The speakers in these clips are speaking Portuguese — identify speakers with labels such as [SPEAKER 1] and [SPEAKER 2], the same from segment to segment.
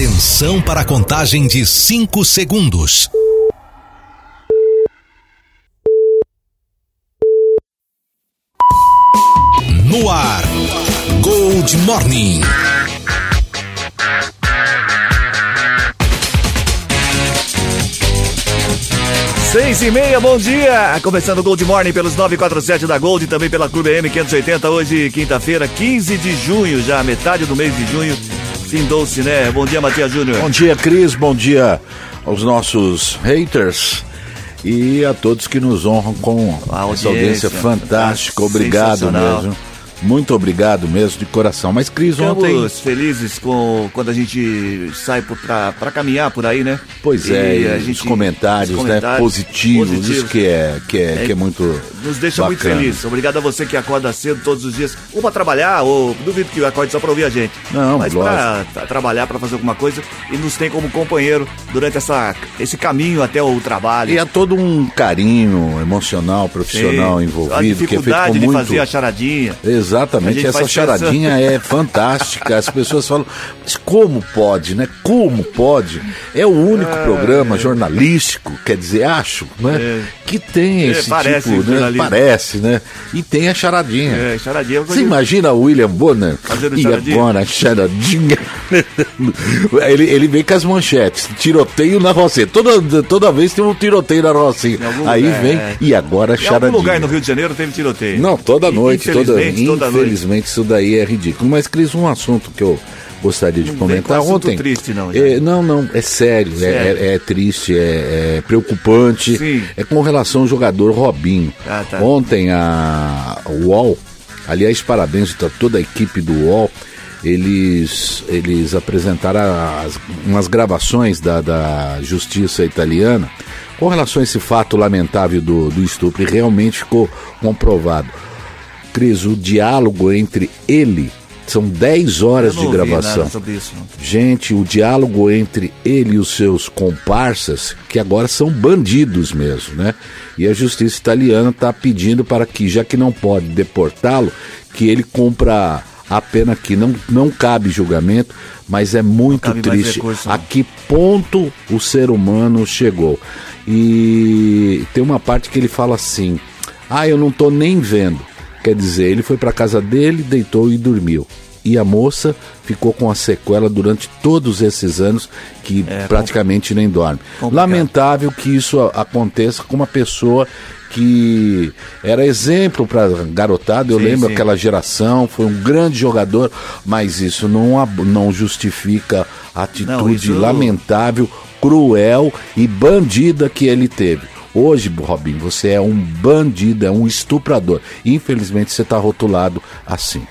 [SPEAKER 1] Atenção para a contagem de 5 segundos. No ar, Gold Morning.
[SPEAKER 2] Seis e meia, bom dia! Começando o Gold Morning pelos 947 da Gold e também pela Clube M580, hoje quinta-feira, 15 de junho, já metade do mês de junho. Findou-se, né? Bom dia, Matias Júnior.
[SPEAKER 3] Bom dia, Cris, bom dia aos nossos haters e a todos que nos honram com
[SPEAKER 2] A
[SPEAKER 3] essa
[SPEAKER 2] audiência,
[SPEAKER 3] audiência fantástica.
[SPEAKER 2] tá
[SPEAKER 3] Obrigado mesmo. Muito obrigado mesmo, de coração. Mas, Cris, ontem.
[SPEAKER 2] Ficamos felizes com quando a gente sai pra caminhar por aí, né?
[SPEAKER 3] Pois
[SPEAKER 2] E
[SPEAKER 3] é,
[SPEAKER 2] a
[SPEAKER 3] e
[SPEAKER 2] gente-
[SPEAKER 3] os comentários,
[SPEAKER 2] os
[SPEAKER 3] né?
[SPEAKER 2] comentários
[SPEAKER 3] Positivos, isso
[SPEAKER 2] positivos.
[SPEAKER 3] que é, que é, que é muito.
[SPEAKER 2] Nos deixa muito
[SPEAKER 3] bacana.
[SPEAKER 2] felizes. Obrigado a você que acorda cedo todos os dias, ou pra trabalhar, ou duvido que acorde só pra ouvir a gente.
[SPEAKER 3] Não,
[SPEAKER 2] Mas tra- trabalhar, pra fazer alguma coisa, e nos tem como companheiro durante essa, esse caminho até o trabalho.
[SPEAKER 3] E há todo um carinho emocional, profissional
[SPEAKER 2] Sim.
[SPEAKER 3] envolvido,
[SPEAKER 2] a
[SPEAKER 3] que é feito
[SPEAKER 2] dificuldade
[SPEAKER 3] com
[SPEAKER 2] de
[SPEAKER 3] muito.
[SPEAKER 2] fazer a charadinha. A
[SPEAKER 3] Exatamente, essa charadinha é fantástica. As pessoas falam, mas como pode, né? Como pode? É o único programa jornalístico, quer dizer, acho, né?
[SPEAKER 2] É.
[SPEAKER 3] Que tem
[SPEAKER 2] É,
[SPEAKER 3] esse
[SPEAKER 2] parece
[SPEAKER 3] tipo, né? Parece, né? E tem a charadinha.
[SPEAKER 2] É, charadinha.
[SPEAKER 3] Você imagina o William Bonner
[SPEAKER 2] Fazendo
[SPEAKER 3] e
[SPEAKER 2] charadinha?
[SPEAKER 3] agora charadinha. ele, ele vem com as manchetes, tiroteio na Rocinha. Toda, toda vez tem um tiroteio na Rocinha. Aí
[SPEAKER 2] lugar,
[SPEAKER 3] vem,
[SPEAKER 2] é.
[SPEAKER 3] e agora
[SPEAKER 2] Em algum
[SPEAKER 3] charadinha.
[SPEAKER 2] lugar no Rio de Janeiro teve tiroteio.
[SPEAKER 3] Não, toda noite, toda,
[SPEAKER 2] Infelizmente, toda noite.
[SPEAKER 3] infelizmente isso daí é ridículo. Mas, Cris, um assunto que eu gostaria de
[SPEAKER 2] Não
[SPEAKER 3] comentar
[SPEAKER 2] com
[SPEAKER 3] ontem.
[SPEAKER 2] triste, não.
[SPEAKER 3] É, não, não, é sério, é-
[SPEAKER 2] Sério.
[SPEAKER 3] É, é triste, é, é preocupante.
[SPEAKER 2] Sim.
[SPEAKER 3] É com relação ao jogador Robinho.
[SPEAKER 2] Ah, tá.
[SPEAKER 3] Ontem a UOL, aliás, parabéns a toda a equipe do UOL. Eles, eles apresentaram as, umas gravações da, da justiça italiana com relação a esse fato lamentável do, do estupro e realmente ficou comprovado. Cris, o diálogo entre ele, são 10 horas de gravação. Gente, o diálogo entre ele e os seus comparsas, que agora são bandidos mesmo, né? E a justiça italiana está pedindo para que, já que não pode deportá-lo, que ele cumpra a pena que não, não cabe julgamento, mas é muito triste
[SPEAKER 2] recurso, né?
[SPEAKER 3] a que ponto o ser humano chegou. E tem uma parte que ele fala assim: Ah, eu não tô nem vendo. Quer dizer, ele foi para casa dele, deitou e dormiu. E a moça ficou com a sequela durante todos esses anos que
[SPEAKER 2] É,
[SPEAKER 3] praticamente nem dorme.
[SPEAKER 2] complicado.
[SPEAKER 3] Lamentável que isso a- aconteça com uma pessoa que era exemplo para garotada. Eu
[SPEAKER 2] Sim,
[SPEAKER 3] lembro
[SPEAKER 2] sim.
[SPEAKER 3] aquela geração, foi um grande jogador, mas isso não, não justifica a atitude
[SPEAKER 2] Não, isso-
[SPEAKER 3] lamentável, cruel e bandida que ele teve. Hoje, Robin, você é um bandido, é um estuprador. Infelizmente, você está rotulado assim.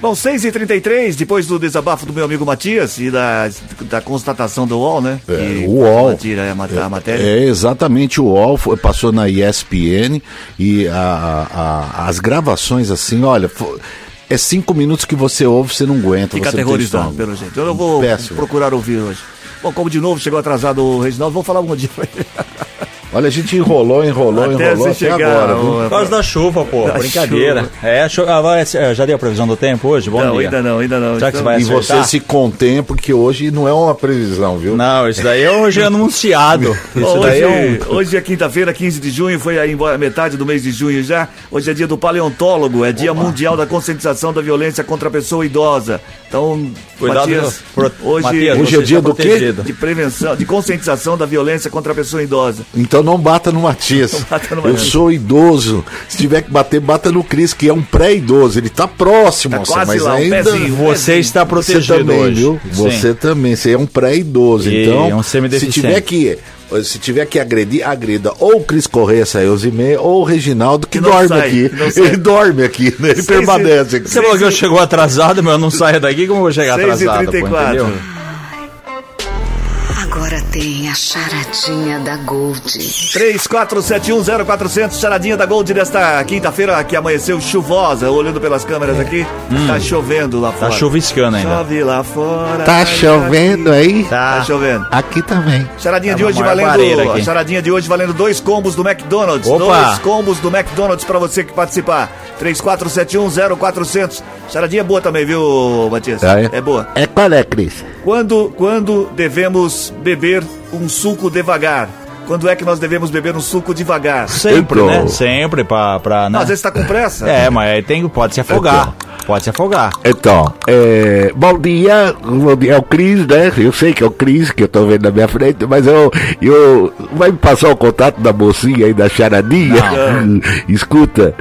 [SPEAKER 2] Bom, 6h33, depois do desabafo do meu amigo Matias e da, da constatação do UOL, né?
[SPEAKER 3] É,
[SPEAKER 2] Que
[SPEAKER 3] o UOL.
[SPEAKER 2] Tira a, mat- a matéria.
[SPEAKER 3] É exatamente o UOL, foi- passou na ESPN e a- a- as gravações assim, olha, fo- é cinco minutos que você ouve, você não aguenta.
[SPEAKER 2] Fica aterrorizado, pelo jeito. Eu não vou
[SPEAKER 3] Péssimo.
[SPEAKER 2] procurar ouvir hoje. Bom, como de novo chegou atrasado o Reginaldo, vou falar um dia pra ele.
[SPEAKER 3] Olha, a gente enrolou, enrolou,
[SPEAKER 2] Até
[SPEAKER 3] enrolou até
[SPEAKER 2] chegar,
[SPEAKER 3] agora. viu?
[SPEAKER 4] Por causa da chuva, pô.
[SPEAKER 2] Da
[SPEAKER 4] Brincadeira.
[SPEAKER 2] chuva.
[SPEAKER 4] É, cho- ah, eh, já deu a previsão do tempo hoje? Bom
[SPEAKER 2] não,
[SPEAKER 4] dia.
[SPEAKER 2] ainda não, ainda não.
[SPEAKER 4] Será que você vai
[SPEAKER 3] E você se contém, porque hoje não é uma previsão, viu?
[SPEAKER 4] Não, isso daí é hoje anunciado. Isso
[SPEAKER 2] Hoje,
[SPEAKER 4] daí é um...
[SPEAKER 2] hoje é quinta-feira, 15 de junho, foi aí embora metade do mês de junho já. Hoje é dia do paleontólogo, é dia mundial da conscientização da violência contra a pessoa idosa. Então,
[SPEAKER 4] Cuidado,
[SPEAKER 2] Matias,
[SPEAKER 4] pro-
[SPEAKER 2] hoje,
[SPEAKER 4] Matias,
[SPEAKER 3] Hoje é dia
[SPEAKER 4] está
[SPEAKER 3] do quê?
[SPEAKER 4] protegido.
[SPEAKER 2] de prevenção, de conscientização da violência contra a pessoa idosa.
[SPEAKER 3] Então não bata no Matias.
[SPEAKER 2] bata no
[SPEAKER 3] Eu sou idoso. Se tiver que bater, bata no Cris, que é um pré-idoso. Ele tá próximo,
[SPEAKER 2] Tá
[SPEAKER 3] você, mas
[SPEAKER 2] lá, um
[SPEAKER 3] ainda.
[SPEAKER 2] pezinho.
[SPEAKER 4] Você está
[SPEAKER 3] Você
[SPEAKER 4] protegido
[SPEAKER 3] também,
[SPEAKER 4] hoje.
[SPEAKER 3] viu?
[SPEAKER 4] Sim.
[SPEAKER 3] Você também, você é um pré-idoso.
[SPEAKER 4] E
[SPEAKER 3] Então,
[SPEAKER 4] é um
[SPEAKER 3] se tiver que. Se tiver que agredir, agrida ou o Cris Correia, Sails e meia, ou o Reginaldo, que,
[SPEAKER 2] Que
[SPEAKER 3] dorme
[SPEAKER 2] sai,
[SPEAKER 3] aqui.
[SPEAKER 2] que.
[SPEAKER 3] Ele dorme aqui, né? ele
[SPEAKER 2] Seis e-
[SPEAKER 3] permanece aqui.
[SPEAKER 4] Você falou que eu chegou atrasado, mas eu não saio daqui, como eu vou chegar atrasado, pô,
[SPEAKER 2] 6h34.
[SPEAKER 5] Agora tem a charadinha da Gold.
[SPEAKER 2] 34710400, charadinha da Gold desta quinta-feira que amanheceu chuvosa. Olhando pelas câmeras aqui, tá chovendo lá
[SPEAKER 4] Tá
[SPEAKER 2] fora.
[SPEAKER 4] chuviscando ainda.
[SPEAKER 2] Chove lá fora.
[SPEAKER 3] Tá
[SPEAKER 2] ai,
[SPEAKER 3] chovendo aí?
[SPEAKER 2] Tá chovendo.
[SPEAKER 3] Aqui também.
[SPEAKER 2] Charadinha
[SPEAKER 4] Tá
[SPEAKER 2] de hoje valendo.
[SPEAKER 4] aqui.
[SPEAKER 2] charadinha de hoje valendo dois combos do McDonald's.
[SPEAKER 4] Opa!
[SPEAKER 2] Dois combos do McDonald's pra você que participar. 34710400. Charadinha é boa também, viu, Matias?
[SPEAKER 3] É?
[SPEAKER 2] é boa.
[SPEAKER 3] É qual é, Cris?
[SPEAKER 2] Quando, quando devemos beber um suco devagar? Quando é que nós devemos beber um suco devagar?
[SPEAKER 4] Sempre,
[SPEAKER 3] Então.
[SPEAKER 4] né? Sempre pra. pra
[SPEAKER 2] Não,
[SPEAKER 4] né?
[SPEAKER 2] às vezes tá com pressa.
[SPEAKER 4] É, mas aí tem, pode se afogar. Pode se afogar.
[SPEAKER 6] Então, é, bom dia, bom dia, é o Cris, né? Eu sei que é o Cris que eu tô vendo na minha frente, mas eu, eu vai me passar o contato da mocinha aí da charadinha? Escuta,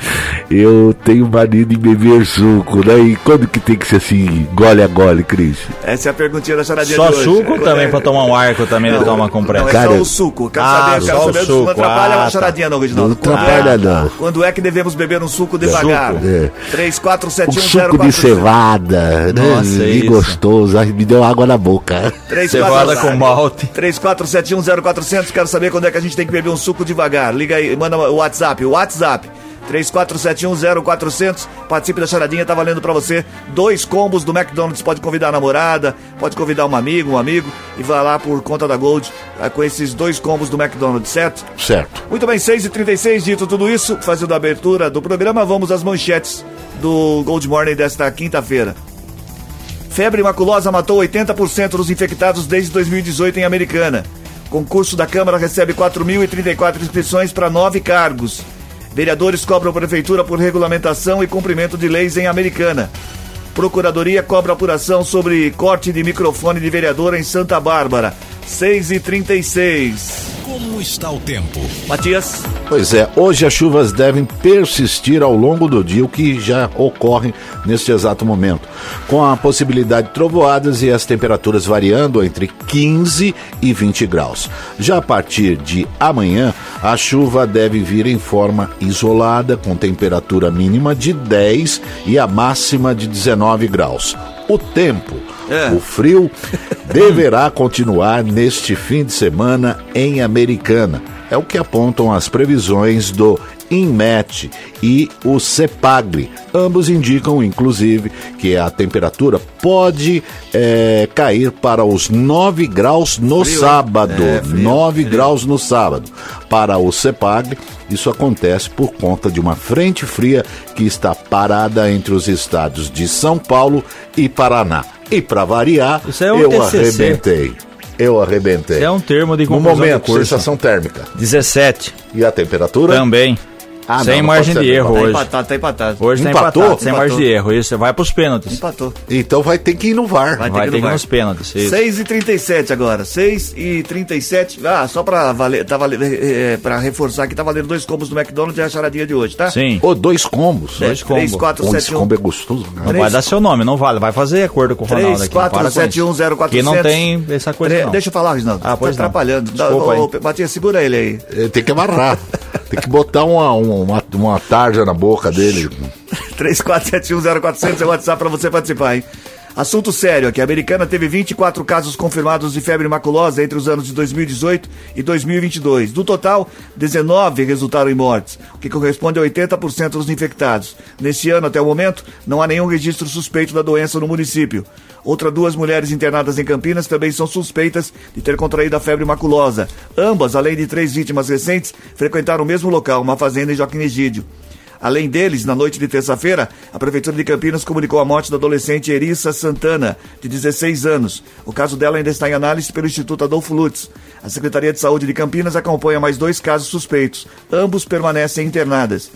[SPEAKER 6] eu tenho mania de beber suco, né? E quando que tem que ser assim, gole a gole, Cris?
[SPEAKER 2] Essa é a perguntinha da charadinha
[SPEAKER 4] Só
[SPEAKER 2] de hoje.
[SPEAKER 4] suco ou também pra tomar um arco também ele toma com
[SPEAKER 2] Não,
[SPEAKER 4] pressa?
[SPEAKER 2] é
[SPEAKER 6] Cara,
[SPEAKER 2] só o suco. Quero
[SPEAKER 4] Ah,
[SPEAKER 2] saber, quero saber.
[SPEAKER 4] suco.
[SPEAKER 2] Não atrapalha
[SPEAKER 4] Ah,
[SPEAKER 2] a
[SPEAKER 4] tá.
[SPEAKER 2] charadinha, não, Reginaldo.
[SPEAKER 6] Não
[SPEAKER 2] Quando
[SPEAKER 6] atrapalha,
[SPEAKER 2] é-
[SPEAKER 6] não.
[SPEAKER 2] Quando é que devemos beber um suco devagar?
[SPEAKER 6] É.
[SPEAKER 2] 3471
[SPEAKER 6] Um suco de cevada?
[SPEAKER 4] Nossa, é
[SPEAKER 6] e
[SPEAKER 4] isso.
[SPEAKER 6] gostoso, me deu água na boca.
[SPEAKER 4] Cevada com malte.
[SPEAKER 2] 34710400, quero saber quando é que a gente tem que beber um suco devagar. Liga aí, manda o WhatsApp, o WhatsApp. 34710400, participe da charadinha, tá valendo pra você dois combos do McDonald's. Pode convidar a namorada, pode convidar um amigo, um amigo e vai lá por conta da Gold ah, com esses dois combos do McDonald's, certo?
[SPEAKER 6] Certo.
[SPEAKER 2] Muito bem, 6h36, dito tudo isso, fazendo a abertura do programa, vamos às manchetes do Gold Morning desta quinta-feira. Febre maculosa matou 80% dos infectados desde 2018 em Americana. Concurso da Câmara recebe 4.034 inscrições para nove cargos. Vereadores cobram prefeitura por regulamentação e cumprimento de leis em Americana. Procuradoria cobra apuração sobre corte de microfone de vereadora em Santa Bárbara. 6h36.
[SPEAKER 1] Como está o tempo?
[SPEAKER 2] Matias.
[SPEAKER 3] Pois é, hoje as chuvas devem persistir ao longo do dia, o que já ocorre neste exato momento, com a possibilidade de trovoadas e as temperaturas variando entre 15 e 20 graus. Já a partir de amanhã, a chuva deve vir em forma isolada, com temperatura mínima de 10 e a máxima de 19 graus. O tempo,
[SPEAKER 2] É.
[SPEAKER 3] o frio, deverá continuar neste fim de semana em Americana. É o que apontam as previsões do INMET e o CEPAGRE. Ambos indicam, inclusive, que a temperatura pode eh, cair para os 9 graus no
[SPEAKER 2] Frio,
[SPEAKER 3] sábado.
[SPEAKER 2] É, frio,
[SPEAKER 3] 9
[SPEAKER 2] frio.
[SPEAKER 3] graus no sábado. Para o CEPAGRE, isso acontece por conta de uma frente fria que está parada entre os estados de São Paulo e Paraná. E para variar,
[SPEAKER 4] é um
[SPEAKER 3] eu
[SPEAKER 4] TCC.
[SPEAKER 3] arrebentei. Eu arrebentei.
[SPEAKER 4] Isso é um termo de
[SPEAKER 3] No momento, sensação térmica.
[SPEAKER 4] 17.
[SPEAKER 3] E a temperatura?
[SPEAKER 4] Também.
[SPEAKER 3] Ah,
[SPEAKER 4] sem
[SPEAKER 3] não, não
[SPEAKER 4] margem de erro
[SPEAKER 2] Tá
[SPEAKER 4] hoje.
[SPEAKER 2] empatado, tá empatado.
[SPEAKER 4] Hoje tá
[SPEAKER 3] Empatou?
[SPEAKER 4] empatado, sem
[SPEAKER 2] Empatou.
[SPEAKER 4] margem de erro. Isso vai pros pênaltis.
[SPEAKER 2] Empatou.
[SPEAKER 3] Então vai ter que ir no VAR.
[SPEAKER 2] Vai
[SPEAKER 4] Vai
[SPEAKER 2] ter
[SPEAKER 4] ter
[SPEAKER 2] que
[SPEAKER 4] que ir nos pênaltis. Isso.
[SPEAKER 2] 6 e 37 agora. 6 e 37. Ah, só pra, valer, tá valer, é, pra reforçar que tá valendo dois combos do McDonald's e a charadinha de hoje, tá?
[SPEAKER 4] Sim.
[SPEAKER 3] Ô, dois combos.
[SPEAKER 4] Dois combos.
[SPEAKER 2] 3, 4,
[SPEAKER 3] Bom,
[SPEAKER 2] 7,
[SPEAKER 3] esse
[SPEAKER 2] 1.
[SPEAKER 3] combo é gostoso. Né?
[SPEAKER 4] Não
[SPEAKER 2] Três-
[SPEAKER 4] vai dar seu nome, não vale. Vai fazer acordo com o Ronaldo
[SPEAKER 2] 3,
[SPEAKER 4] aqui. para
[SPEAKER 2] 4,
[SPEAKER 4] com
[SPEAKER 2] 7,
[SPEAKER 4] isso.
[SPEAKER 2] 1, 0, 4,
[SPEAKER 4] Que não tem essa coisa não.
[SPEAKER 2] Deixa eu falar, Reginaldo.
[SPEAKER 4] Ah, pois
[SPEAKER 2] tá
[SPEAKER 4] não.
[SPEAKER 2] atrapalhando. Dá-
[SPEAKER 4] Desculpa
[SPEAKER 2] ô, ô, segura ele aí.
[SPEAKER 3] É, Tem que amarrar. Tem que botar uma, uma, uma tarja na boca dele.
[SPEAKER 2] 34710400 é o WhatsApp pra você participar, hein? Assunto sério aqui. A americana teve 24 casos confirmados de febre maculosa entre os anos de 2018 e 2022. Do total, 19 resultaram em mortes, o que corresponde a 80% dos infectados. Neste ano, até o momento, não há nenhum registro suspeito da doença no município. Outras duas mulheres internadas em Campinas também são suspeitas de ter contraído a febre maculosa. Ambas, além de três vítimas recentes, frequentaram o mesmo local, uma fazenda em Joaquim Egídio. Além deles, na noite de terça-feira, a Prefeitura de Campinas comunicou a morte da adolescente Erissa Santana, de 16 anos. O caso dela ainda está em análise pelo Instituto Adolfo Lutz. A Secretaria de Saúde de Campinas acompanha mais dois casos suspeitos. Ambos permanecem internadas.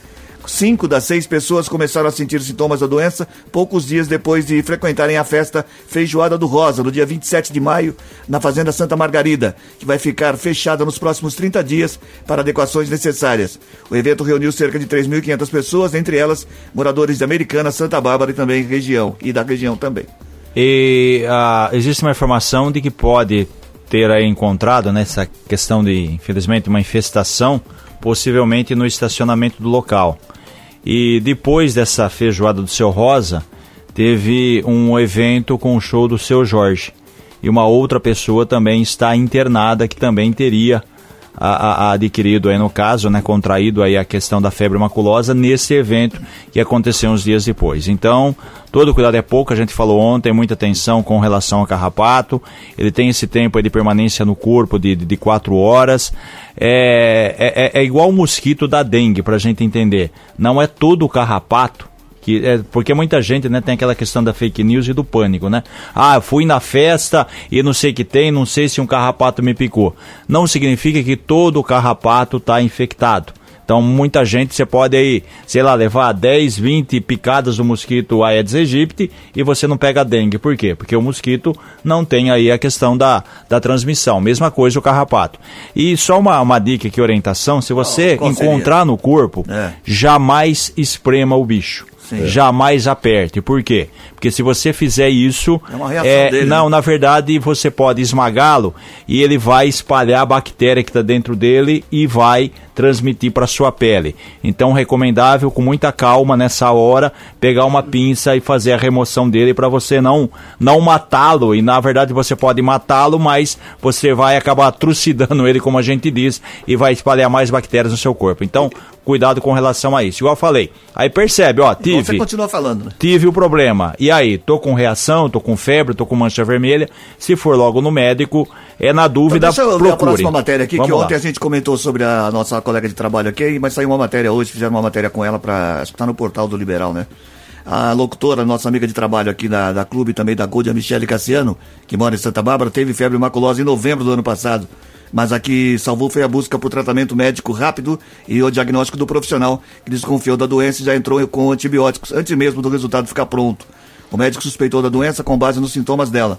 [SPEAKER 2] Cinco das seis pessoas começaram a sentir sintomas da doença poucos dias depois de frequentarem a festa Feijoada do Rosa, no dia 27 de maio, na Fazenda Santa Margarida, que vai ficar fechada nos próximos 30 dias para adequações necessárias. O evento reuniu cerca de 3.500 pessoas, entre elas moradores de Americana, Santa Bárbara e também região, e da região também.
[SPEAKER 4] E ah, existe uma informação de que pode ter aí encontrado nessa questão de, infelizmente, uma infestação, possivelmente no estacionamento do local. E depois dessa feijoada do seu Rosa, teve um evento com o show do seu Jorge. E uma outra pessoa também está internada que também teria a, a- a adquirido aí no caso, né, contraído aí a questão da febre maculosa nesse evento que aconteceu uns dias depois. Então, todo cuidado é pouco, a gente falou ontem, muita atenção com relação ao carrapato, ele tem esse tempo de permanência no corpo de, de, de quatro horas, é, é, é- é igual o mosquito da dengue, pra gente entender, não é todo o carrapato Que é, porque muita gente né, tem aquela questão da fake news e do pânico, né? Ah, fui na festa e não sei o que tem, não sei se um carrapato me picou. Não significa que todo carrapato está infectado. Então, muita gente, você pode aí, sei lá, levar 10, 20 picadas do mosquito Aedes aegypti e você não pega dengue. Por quê? Porque o mosquito não tem aí a questão da, da transmissão. Mesma coisa o carrapato. E só uma, uma dica aqui, orientação, se você encontrar no corpo,
[SPEAKER 2] É.
[SPEAKER 4] jamais esprema o bicho.
[SPEAKER 2] Sim.
[SPEAKER 4] Jamais aperte. Por quê? Porque se você fizer isso.
[SPEAKER 2] É uma reação dele,
[SPEAKER 4] Não,
[SPEAKER 2] né?
[SPEAKER 4] na verdade, você pode esmagá-lo e ele vai espalhar a bactéria que está dentro dele e vai transmitir para sua pele. Então, recomendável com muita calma nessa hora pegar uma pinça e fazer a remoção dele para você não não matá-lo e na verdade você pode matá-lo, mas você vai acabar trucidando ele, como a gente diz, e vai espalhar mais bactérias no seu corpo. Então, cuidado com relação a isso. Igual eu falei. Aí percebe, ó, tive
[SPEAKER 2] você continua falando, né?
[SPEAKER 4] tive o problema. E aí, tô com reação, tô com febre, tô com mancha vermelha. Se for logo no médico, é na dúvida,
[SPEAKER 2] Então, deixa eu ler a
[SPEAKER 4] procure.
[SPEAKER 2] próxima matéria aqui,
[SPEAKER 4] Vamos
[SPEAKER 2] que
[SPEAKER 4] lá.
[SPEAKER 2] ontem a gente comentou sobre a nossa colega de trabalho aqui, mas saiu uma matéria hoje, fizeram uma matéria com ela para acho que tá no portal do Liberal, né? A locutora, nossa amiga de trabalho aqui da, da clube também da Gold, a Michele Cassiano, que mora em Santa Bárbara, teve febre maculosa em novembro do ano passado. Mas a que salvou foi a busca por tratamento médico rápido e o diagnóstico do profissional que desconfiou da doença e já entrou com antibióticos antes mesmo do resultado ficar pronto. O médico suspeitou da doença com base nos sintomas dela.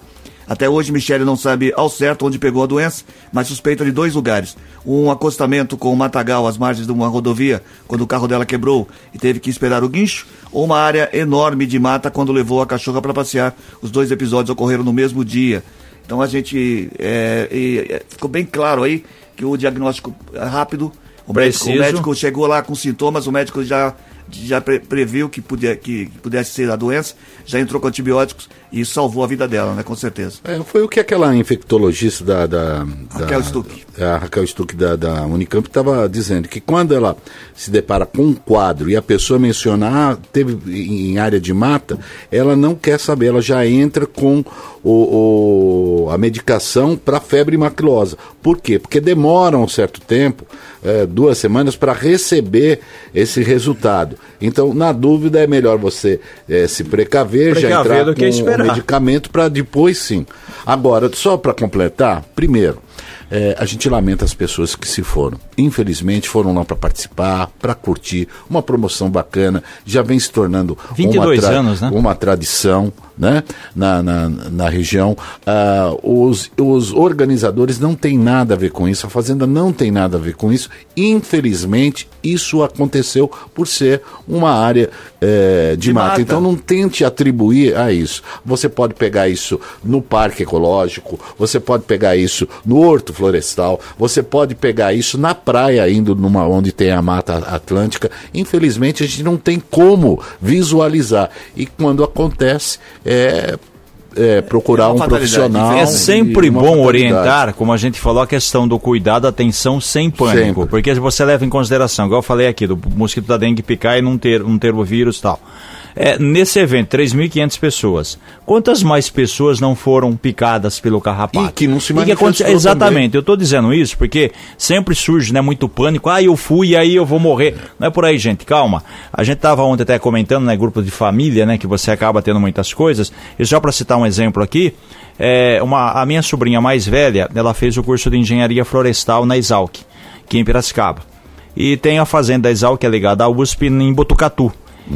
[SPEAKER 2] Até hoje, Michele não sabe ao certo onde pegou a doença, mas suspeita de dois lugares. Um acostamento com um matagal às margens de uma rodovia, quando o carro dela quebrou e teve que esperar o guincho, ou uma área enorme de mata quando levou a cachorra para passear. Os dois episódios ocorreram no mesmo dia. Então a gente. é, e, é, ficou bem claro aí que o diagnóstico é rápido. O médico, o médico chegou lá com sintomas, o médico já, já pre- previu que, puder, que pudesse ser a doença, já entrou com antibióticos e salvou a vida dela, né? Com certeza.
[SPEAKER 3] É, foi o que aquela infectologista da. da, da
[SPEAKER 2] Raquel Stuck.
[SPEAKER 3] A Raquel Stuck da, da Unicamp estava dizendo que quando ela se depara com um quadro e a pessoa mencionar, ah, teve em área de mata, ela não quer saber, ela já entra com o, o- a medicação para febre maculosa. Por quê? Porque demora um certo tempo, é, duas semanas, para receber esse resultado. Então, na dúvida, é melhor você é, se precaver, já
[SPEAKER 4] Precaver
[SPEAKER 3] entrar
[SPEAKER 4] do que
[SPEAKER 3] com o
[SPEAKER 4] esperar.
[SPEAKER 3] medicamento para depois sim. Agora, só para completar, primeiro, é, a gente lamenta as pessoas que se foram. Infelizmente, foram lá para participar, para curtir, uma promoção bacana, já vem se tornando
[SPEAKER 4] 22
[SPEAKER 3] uma, tra-
[SPEAKER 4] anos, né?
[SPEAKER 3] uma tradição né? na, na, na região. Ah, os, os organizadores não têm nada a ver com isso, a Fazenda não tem nada a ver com isso. Infelizmente, isso aconteceu por ser uma área eh, de,
[SPEAKER 2] De
[SPEAKER 3] mata.
[SPEAKER 2] mata.
[SPEAKER 3] Então, não tente atribuir a isso. Você pode pegar isso no parque ecológico, você pode pegar isso no horto florestal, você pode pegar isso na praia, indo numa onde tem a mata atlântica. Infelizmente, a gente não tem como visualizar. E quando acontece, é, é procurar
[SPEAKER 2] É
[SPEAKER 3] um profissional.
[SPEAKER 4] É
[SPEAKER 3] e
[SPEAKER 4] sempre bom orientar, como a gente falou, a questão do cuidado, atenção sem pânico.
[SPEAKER 3] Sempre.
[SPEAKER 4] Porque você leva em consideração, igual eu falei aqui, do mosquito da dengue picar e não ter, não ter o vírus e tal. É, nesse evento, 3.500 pessoas. Quantas mais pessoas não foram picadas pelo carrapato?
[SPEAKER 3] E que não se manifestou
[SPEAKER 4] Exatamente, eu estou dizendo isso porque sempre surge né, muito pânico. Ah, eu fui e aí eu vou morrer. Não é por aí, gente, calma. A gente estava ontem até comentando, né, grupo de família, né, que você acaba tendo muitas coisas. E só para citar um exemplo aqui, é, uma, a minha sobrinha mais velha, ela fez o curso de engenharia florestal na Exalc, aqui em Piracicaba. E tem a fazenda da Exalc, que é ligada à USP, em Botucatu.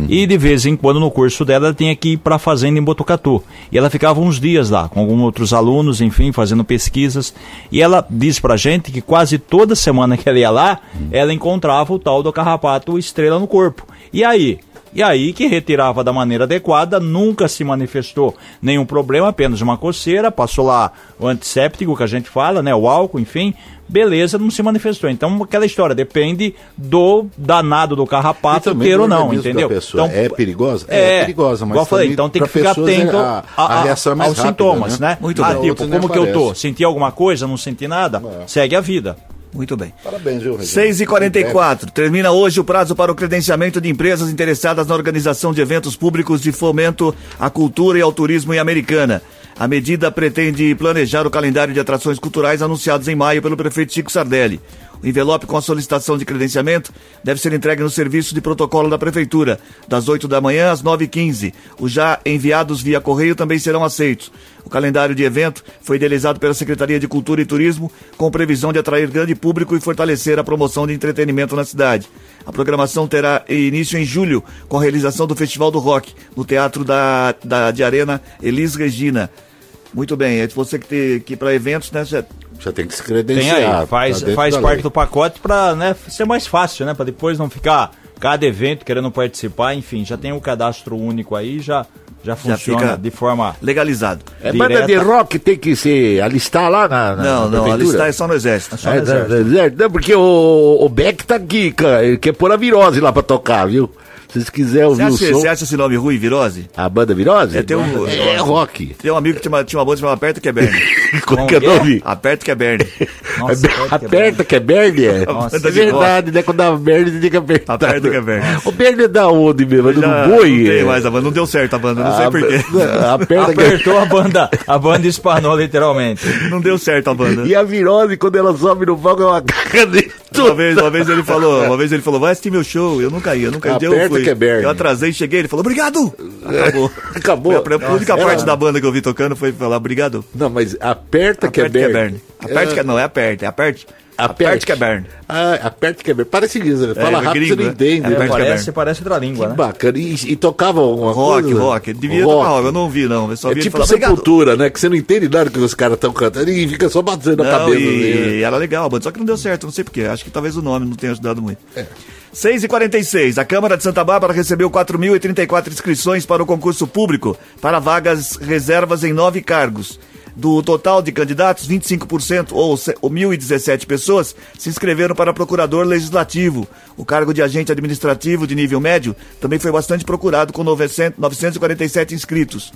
[SPEAKER 4] E de vez em quando no curso dela ela tinha que ir para a fazenda em Botucatu. E ela ficava uns dias lá, com alguns outros alunos, enfim, fazendo pesquisas. E ela disse pra gente que quase toda semana que ela ia lá, ela encontrava o tal do carrapato estrela no corpo. E aí? E aí que retirava da maneira adequada, nunca se manifestou nenhum problema, apenas uma coceira, passou lá o antisséptico que a gente fala, né, o álcool, enfim, beleza, não se manifestou. Então aquela história depende do danado do carrapato
[SPEAKER 3] também
[SPEAKER 4] ter ou não, entendeu?
[SPEAKER 3] pessoa.
[SPEAKER 4] Então,
[SPEAKER 3] é perigosa?
[SPEAKER 4] é,
[SPEAKER 3] perigosa, mas
[SPEAKER 4] igual eu falei, então tem que ficar
[SPEAKER 3] é-
[SPEAKER 4] atento
[SPEAKER 3] a,
[SPEAKER 4] a-
[SPEAKER 3] a
[SPEAKER 4] a-
[SPEAKER 3] reação é mais
[SPEAKER 4] aos
[SPEAKER 3] rápida,
[SPEAKER 4] sintomas, né?
[SPEAKER 2] Muito
[SPEAKER 4] ah,
[SPEAKER 2] bem.
[SPEAKER 4] tipo, como que eu tô? Senti alguma coisa, não senti nada? Segue a vida.
[SPEAKER 2] Muito bem.
[SPEAKER 3] Parabéns, viu, Regina?
[SPEAKER 2] 6 e 44 Termina hoje o prazo para o credenciamento de empresas interessadas na organização de eventos públicos de fomento à cultura e ao turismo em Americana. A medida pretende planejar o calendário de atrações culturais anunciados em maio pelo prefeito Chico Sardelli. O envelope com a solicitação de credenciamento deve ser entregue no serviço de protocolo da Prefeitura, das 8 da manhã às 9h15. Os já enviados via correio também serão aceitos. O calendário de evento foi idealizado pela Secretaria de Cultura e Turismo, com previsão de atrair grande público e fortalecer a promoção de entretenimento na cidade. A programação terá início em julho, com a realização do Festival do Rock, no Teatro da, da, de Arena Elis Regina. Muito bem, é você que, tem, que para eventos, né, já
[SPEAKER 3] Já tem que se
[SPEAKER 4] Tem
[SPEAKER 3] credenciar.
[SPEAKER 4] aí, faz,
[SPEAKER 3] tá
[SPEAKER 4] faz
[SPEAKER 3] da
[SPEAKER 4] parte
[SPEAKER 3] lei.
[SPEAKER 4] do pacote para né, ser mais fácil, né? Para depois não ficar cada evento querendo participar, enfim, já tem o cadastro único aí, já, já funciona
[SPEAKER 2] fica-
[SPEAKER 4] de forma.
[SPEAKER 2] legalizado.
[SPEAKER 6] É, banda de
[SPEAKER 4] direta.
[SPEAKER 6] rock tem que se alistar lá na, na
[SPEAKER 2] Não,
[SPEAKER 6] na
[SPEAKER 2] não, a
[SPEAKER 6] prefeitura?
[SPEAKER 2] lista é só no Exército.
[SPEAKER 4] só
[SPEAKER 6] É,
[SPEAKER 4] no exército.
[SPEAKER 6] não, não, não, porque o, o Beck tá aqui, cara. Ele quer pôr a virose lá pra tocar, viu? Se vocês quiserem
[SPEAKER 2] Você
[SPEAKER 6] ouvir o
[SPEAKER 2] acha,
[SPEAKER 6] som.
[SPEAKER 2] você acha esse nome ruim, Virose?
[SPEAKER 6] A banda virose?
[SPEAKER 2] É, tem um-
[SPEAKER 6] é, rock.
[SPEAKER 2] Tem um amigo que tinha uma, tinha uma banda chamada Aperta que é Berne.
[SPEAKER 6] Qual que é o
[SPEAKER 4] é?
[SPEAKER 6] nome?
[SPEAKER 2] Aperta que é Berne.
[SPEAKER 4] Nossa,
[SPEAKER 6] Aperta que é Bernie, é?
[SPEAKER 2] Nossa,
[SPEAKER 6] é
[SPEAKER 2] de
[SPEAKER 6] verdade, né? Quando dá Bernie, tem que apertar.
[SPEAKER 2] Aperta que é Bernie.
[SPEAKER 6] O Bernie é da onde mesmo? É do boi?
[SPEAKER 2] não tem
[SPEAKER 6] é?
[SPEAKER 2] mais a banda, não deu certo a banda, não sei
[SPEAKER 6] Ah,
[SPEAKER 2] porquê.
[SPEAKER 6] Aperta que é...
[SPEAKER 4] Apertou a banda, a banda espanou literalmente.
[SPEAKER 2] Não deu certo a banda.
[SPEAKER 6] E a virose, quando ela sobe no palco, é uma caga de
[SPEAKER 2] Uma vez, uma vez ele falou, uma vez ele falou, vai assistir meu show. Eu nunca ia, eu nunca ia. Eu,
[SPEAKER 6] Aperta é Bernie.
[SPEAKER 2] eu atrasei, cheguei, ele falou, obrigado! Acabou.
[SPEAKER 6] Acabou.
[SPEAKER 2] Foi a, a única
[SPEAKER 6] Nossa,
[SPEAKER 2] parte
[SPEAKER 6] ela-
[SPEAKER 2] da banda que eu vi tocando foi falar obrigado.
[SPEAKER 6] Não, mas aperta é
[SPEAKER 2] Aperta que é
[SPEAKER 6] Bernie.
[SPEAKER 2] Berne. Aperte que é, não, é aperte, é aperte. Aperte que é.
[SPEAKER 6] Ah, aperta que é. Parece isso, né? Fala
[SPEAKER 2] É,
[SPEAKER 6] rápido,
[SPEAKER 2] gringo,
[SPEAKER 6] você não
[SPEAKER 2] né?
[SPEAKER 6] entende.
[SPEAKER 2] É,
[SPEAKER 6] né?
[SPEAKER 2] Que é
[SPEAKER 4] parece, parece outra língua, né?
[SPEAKER 6] Bacana. E, e tocava alguma
[SPEAKER 2] Rock,
[SPEAKER 6] coisa?
[SPEAKER 2] rock. Devia tocar rock, eu não vi não. Eu só
[SPEAKER 6] É
[SPEAKER 2] vi
[SPEAKER 6] tipo
[SPEAKER 2] falar,
[SPEAKER 6] sepultura, né? Que você não entende nada que os caras estão cantando e fica só batendo a cabeça.
[SPEAKER 2] e,
[SPEAKER 6] né?
[SPEAKER 2] e era legal banda, só que não deu certo, não sei porquê. Acho que talvez o nome não tenha ajudado muito.
[SPEAKER 6] É.
[SPEAKER 2] 6 e 46 a Câmara de Santa Bárbara recebeu 4.034 inscrições para o concurso público para vagas reservas em nove cargos. Do total de candidatos, 25%, ou se- ou 1.017 pessoas, se inscreveram para procurador legislativo. O cargo de agente administrativo de nível médio também foi bastante procurado, com 900 947 inscritos.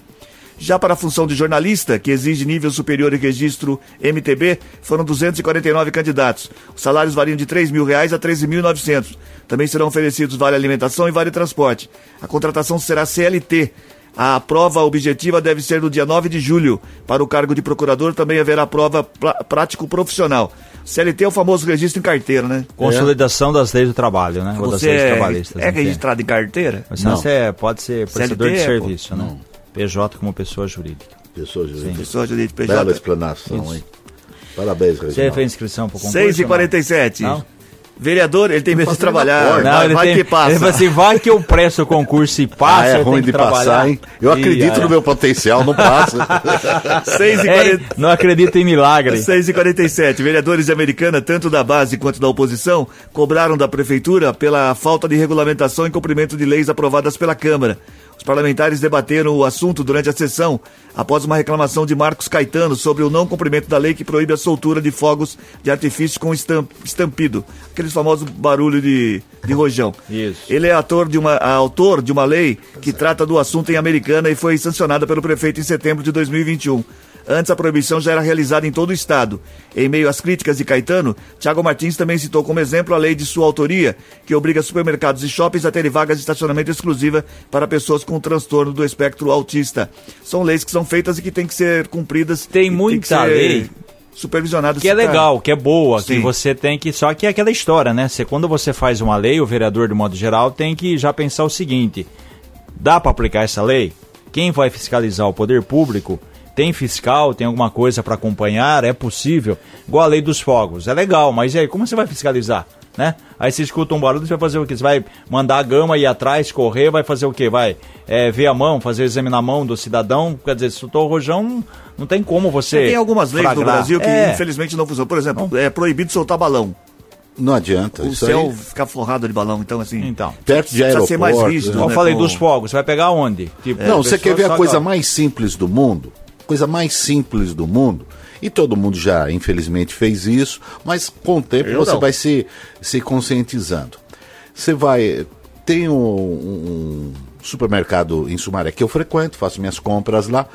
[SPEAKER 2] Já para a função de jornalista, que exige nível superior em registro MTB, foram 249 candidatos. Os salários variam de 3 mil reais a R$ 13.900. Também serão oferecidos vale alimentação e vale transporte. A contratação será CLT. A prova objetiva deve ser no dia 9 de julho. Para o cargo de procurador também haverá prova prático profissional. CLT é o famoso registro em carteira, né?
[SPEAKER 4] Consolidação das leis do trabalho, né? Ou das
[SPEAKER 2] Você
[SPEAKER 4] leis
[SPEAKER 2] é,
[SPEAKER 4] trabalhistas.
[SPEAKER 2] é registrado em carteira?
[SPEAKER 4] Mas
[SPEAKER 6] Não.
[SPEAKER 4] você é- pode ser prestador de
[SPEAKER 2] CLT, pô.
[SPEAKER 4] serviço, né? PJ como pessoa jurídica.
[SPEAKER 6] Pessoa jurídica.
[SPEAKER 2] Pessoa de PJ.
[SPEAKER 6] Bela explanação, hein? Parabéns,
[SPEAKER 4] Você
[SPEAKER 6] Reginaldo.
[SPEAKER 4] fez inscrição para o concurso?
[SPEAKER 2] 6 e
[SPEAKER 4] ou não?
[SPEAKER 2] 47
[SPEAKER 4] Não?
[SPEAKER 2] Vereador, ele tem medo de trabalhar.
[SPEAKER 6] porta.
[SPEAKER 4] Não,
[SPEAKER 2] vai
[SPEAKER 4] ele,
[SPEAKER 2] vai
[SPEAKER 4] tem,
[SPEAKER 2] que passa.
[SPEAKER 4] ele fala assim, vai que eu presto o concurso e passa,
[SPEAKER 3] ah, é ruim
[SPEAKER 4] que
[SPEAKER 3] de
[SPEAKER 4] trabalhar.
[SPEAKER 3] passar, hein? Eu
[SPEAKER 4] E,
[SPEAKER 3] acredito
[SPEAKER 4] ah,
[SPEAKER 3] no meu potencial, não passa.
[SPEAKER 2] 6 e
[SPEAKER 4] É,
[SPEAKER 2] 40
[SPEAKER 4] não acredita em milagre.
[SPEAKER 2] 6 e 47 Vereadores de Americana, tanto da base quanto da oposição, cobraram da Prefeitura pela falta de regulamentação e cumprimento de leis aprovadas pela Câmara. Os parlamentares debateram o assunto durante a sessão, após uma reclamação de Marcos Caetano sobre o não cumprimento da lei que proíbe a soltura de fogos de artifício com estam- estampido, aqueles famosos barulho de, de rojão.
[SPEAKER 4] Isso.
[SPEAKER 2] Ele é ator de uma, autor de uma lei que trata do assunto em Americana e foi sancionada pelo prefeito em setembro de 2021. Antes, a proibição já era realizada em todo o estado. Em meio às críticas de Caetano, Tiago Martins também citou como exemplo a lei de sua autoria, que obriga supermercados e shoppings a terem vagas de estacionamento exclusiva para pessoas com transtorno do espectro autista. São leis que são feitas e que têm que ser cumpridas.
[SPEAKER 4] Tem
[SPEAKER 2] que
[SPEAKER 4] muita
[SPEAKER 2] ser
[SPEAKER 4] lei
[SPEAKER 2] supervisionadas.
[SPEAKER 4] Que é legal, que é boa, que
[SPEAKER 2] Sim.
[SPEAKER 4] você tem que. Só que é aquela história, né? Você, quando você faz uma lei, o vereador, de modo geral, tem que já pensar o seguinte: dá para aplicar essa lei? Quem vai fiscalizar o poder público? Tem fiscal, tem alguma coisa para acompanhar? É possível? Igual a lei dos fogos. É legal, mas e aí, como você vai fiscalizar? Né? Aí você escuta um barulho, você vai fazer o quê? Você vai mandar a gama ir atrás, correr, vai fazer o quê? Vai é, ver a mão, fazer o exame na mão do cidadão? Quer dizer, se soltou o rojão, não, não tem como você.
[SPEAKER 2] Tem algumas leis no
[SPEAKER 4] flagrar.
[SPEAKER 2] Brasil que
[SPEAKER 4] É.
[SPEAKER 2] infelizmente não funcionam. Por exemplo, é proibido soltar balão.
[SPEAKER 3] Não adianta.
[SPEAKER 2] O
[SPEAKER 3] Isso
[SPEAKER 2] céu
[SPEAKER 3] aí,
[SPEAKER 2] ficar forrado de balão, então assim.
[SPEAKER 4] Então.
[SPEAKER 3] perto de
[SPEAKER 2] precisa ser mais
[SPEAKER 3] aeroporto,
[SPEAKER 2] rígido,
[SPEAKER 3] né?
[SPEAKER 4] Eu
[SPEAKER 2] né,
[SPEAKER 4] falei
[SPEAKER 2] com-
[SPEAKER 4] dos fogos, você vai pegar onde? Tipo,
[SPEAKER 3] Não, você quer ver a coisa mais simples do mundo? Coisa mais simples do mundo. E todo mundo já, infelizmente, fez isso, mas com o tempo
[SPEAKER 6] Eu
[SPEAKER 3] você
[SPEAKER 6] não.
[SPEAKER 3] vai se, se conscientizando. Você vai. Tem um, um supermercado em Sumaré que eu frequento, faço minhas compras lá.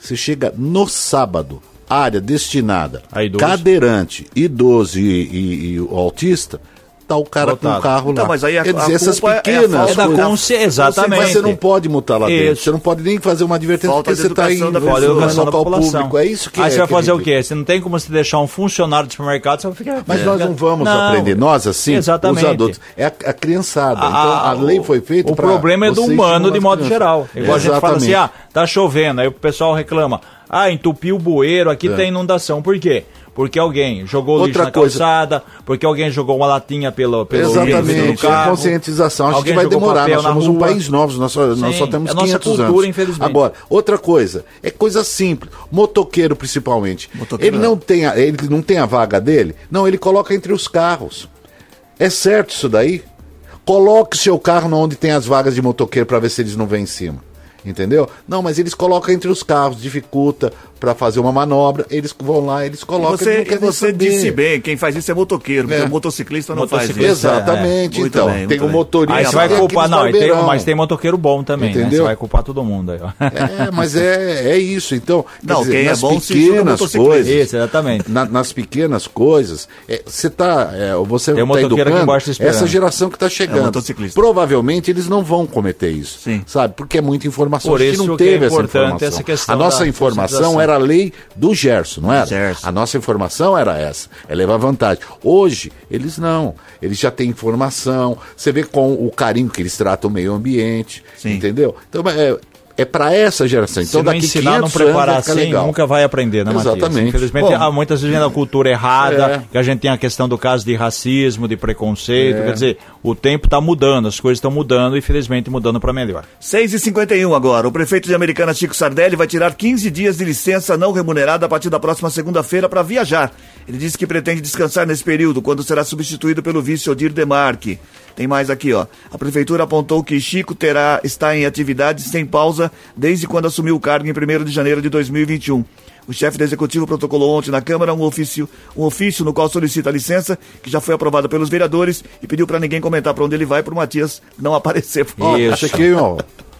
[SPEAKER 3] Você chega no sábado, área destinada
[SPEAKER 4] A idoso.
[SPEAKER 3] cadeirante, idoso e, e- e autista, multar o cara com o carro
[SPEAKER 2] Então,
[SPEAKER 3] lá.
[SPEAKER 2] mas aí a-
[SPEAKER 3] Quer dizer,
[SPEAKER 2] a
[SPEAKER 3] essas
[SPEAKER 2] culpa é a
[SPEAKER 3] pequenas
[SPEAKER 4] É da
[SPEAKER 3] coisas-
[SPEAKER 4] consciência, exatamente.
[SPEAKER 3] Mas você não pode multar lá dentro.
[SPEAKER 4] Isso.
[SPEAKER 3] Você não pode nem fazer uma advertência
[SPEAKER 2] Falta
[SPEAKER 3] porque
[SPEAKER 2] de
[SPEAKER 3] você está
[SPEAKER 2] educação
[SPEAKER 3] indo
[SPEAKER 2] da
[SPEAKER 3] no
[SPEAKER 2] pessoa.
[SPEAKER 4] Olha a educação
[SPEAKER 3] local público. É isso que
[SPEAKER 4] Aí
[SPEAKER 3] é
[SPEAKER 4] você vai
[SPEAKER 3] a
[SPEAKER 4] fazer o quê? Você não tem como você deixar um funcionário de supermercado, você vai ficar...
[SPEAKER 3] Mas nós não vamos
[SPEAKER 4] Não.
[SPEAKER 3] aprender, nós assim,
[SPEAKER 4] Exatamente.
[SPEAKER 3] os adultos. É a, a criançada. então
[SPEAKER 4] Ah,
[SPEAKER 3] a lei foi feita
[SPEAKER 4] O problema é do humano de modo geral. Igual a gente fala assim, ah, tá chovendo, aí o pessoal reclama, ah, entupiu o bueiro, aqui
[SPEAKER 3] É.
[SPEAKER 4] tem inundação. Por quê? Porque alguém jogou lixo
[SPEAKER 3] Outra
[SPEAKER 4] na
[SPEAKER 3] coisa-
[SPEAKER 4] calçada, porque alguém jogou uma latinha pelo, pelo
[SPEAKER 3] Exatamente,
[SPEAKER 4] do
[SPEAKER 3] é
[SPEAKER 4] carro.
[SPEAKER 3] conscientização. Acho que vai demorar. Nós somos um
[SPEAKER 4] rua.
[SPEAKER 3] país novo, nós só, nós só temos
[SPEAKER 4] é nossa
[SPEAKER 3] 500
[SPEAKER 4] cultura,
[SPEAKER 3] anos.
[SPEAKER 4] infelizmente.
[SPEAKER 3] Agora, outra coisa, é coisa simples. Motoqueiro, principalmente.
[SPEAKER 2] Motoqueiro
[SPEAKER 3] ele, não tem a, ele não tem a vaga dele? Não, ele coloca entre os carros. É certo isso daí? Coloque seu carro onde tem as vagas de motoqueiro para ver se eles não vêm em cima. Entendeu? Não, mas eles colocam entre os carros, dificulta para fazer uma manobra, eles vão lá, eles
[SPEAKER 2] E
[SPEAKER 3] colocam.
[SPEAKER 2] você,
[SPEAKER 3] eles não
[SPEAKER 2] você disse bem, quem faz isso é motoqueiro, porque
[SPEAKER 3] É.
[SPEAKER 2] o motociclista não faz
[SPEAKER 4] Motociclista,
[SPEAKER 2] isso.
[SPEAKER 3] Exatamente,
[SPEAKER 2] Muito
[SPEAKER 3] então.
[SPEAKER 2] bem,
[SPEAKER 3] tem o
[SPEAKER 2] bem.
[SPEAKER 3] motorista.
[SPEAKER 4] Aí você vai culpar, não, tem, mas tem motoqueiro bom também, né?
[SPEAKER 3] Entendeu?
[SPEAKER 4] Você vai culpar todo mundo aí, ó.
[SPEAKER 3] É, mas é, é isso. Então, quer
[SPEAKER 2] Não, quem é
[SPEAKER 3] nas
[SPEAKER 2] bom
[SPEAKER 3] pequenas coisas,
[SPEAKER 4] Isso, exatamente.
[SPEAKER 3] na- nas pequenas coisas, é, você tá, é, você
[SPEAKER 4] Tem um
[SPEAKER 3] tá
[SPEAKER 4] motoqueiro aqui
[SPEAKER 3] educando essa geração que está
[SPEAKER 2] É
[SPEAKER 3] chegando.
[SPEAKER 2] um motociclista.
[SPEAKER 3] Provavelmente eles não vão cometer isso,
[SPEAKER 2] Sim.
[SPEAKER 3] sabe? Porque é muita informação.
[SPEAKER 4] Por isso
[SPEAKER 3] não
[SPEAKER 4] que é
[SPEAKER 3] teve essa informação. a nossa informação
[SPEAKER 4] conscientização.
[SPEAKER 3] Era a lei do Gerson, não era?
[SPEAKER 2] Gerson.
[SPEAKER 3] A nossa informação era essa, é levar vantagem. Hoje, eles não. Eles já têm informação. Você vê com o carinho que eles tratam o meio ambiente,
[SPEAKER 2] Sim.
[SPEAKER 3] entendeu? Então, é, é para essa geração. Então,
[SPEAKER 4] Se não
[SPEAKER 3] daqui
[SPEAKER 4] ensinar, não
[SPEAKER 3] 500 anos
[SPEAKER 4] preparar
[SPEAKER 3] ficar
[SPEAKER 4] assim,
[SPEAKER 3] legal.
[SPEAKER 4] nunca vai aprender, né, Matias?
[SPEAKER 3] Exatamente.
[SPEAKER 4] Infelizmente,
[SPEAKER 3] Bom,
[SPEAKER 4] há muitas vezes a cultura errada,
[SPEAKER 3] É.
[SPEAKER 4] que a gente tem a questão do caso de racismo, de preconceito,
[SPEAKER 3] É.
[SPEAKER 4] quer dizer, o tempo está mudando, as coisas estão mudando e, felizmente, mudando para melhor.
[SPEAKER 2] 6h51 agora. O prefeito de Americana, Chico Sardelli, vai tirar 15 dias de licença não remunerada a partir da próxima segunda-feira para viajar. Ele disse que pretende descansar nesse período, quando será substituído pelo vice Odir Demarque. Tem mais aqui, ó. A prefeitura apontou que Chico terá está em atividade sem pausa desde quando assumiu o cargo em 1 de janeiro de 2021. O chefe do executivo protocolou ontem na Câmara um ofício, um ofício no qual solicita a licença, que já foi aprovada pelos vereadores, e pediu para ninguém comentar para onde ele vai, para o Matias não aparecer.
[SPEAKER 3] Ó,
[SPEAKER 4] Isso.
[SPEAKER 3] Chiquinho,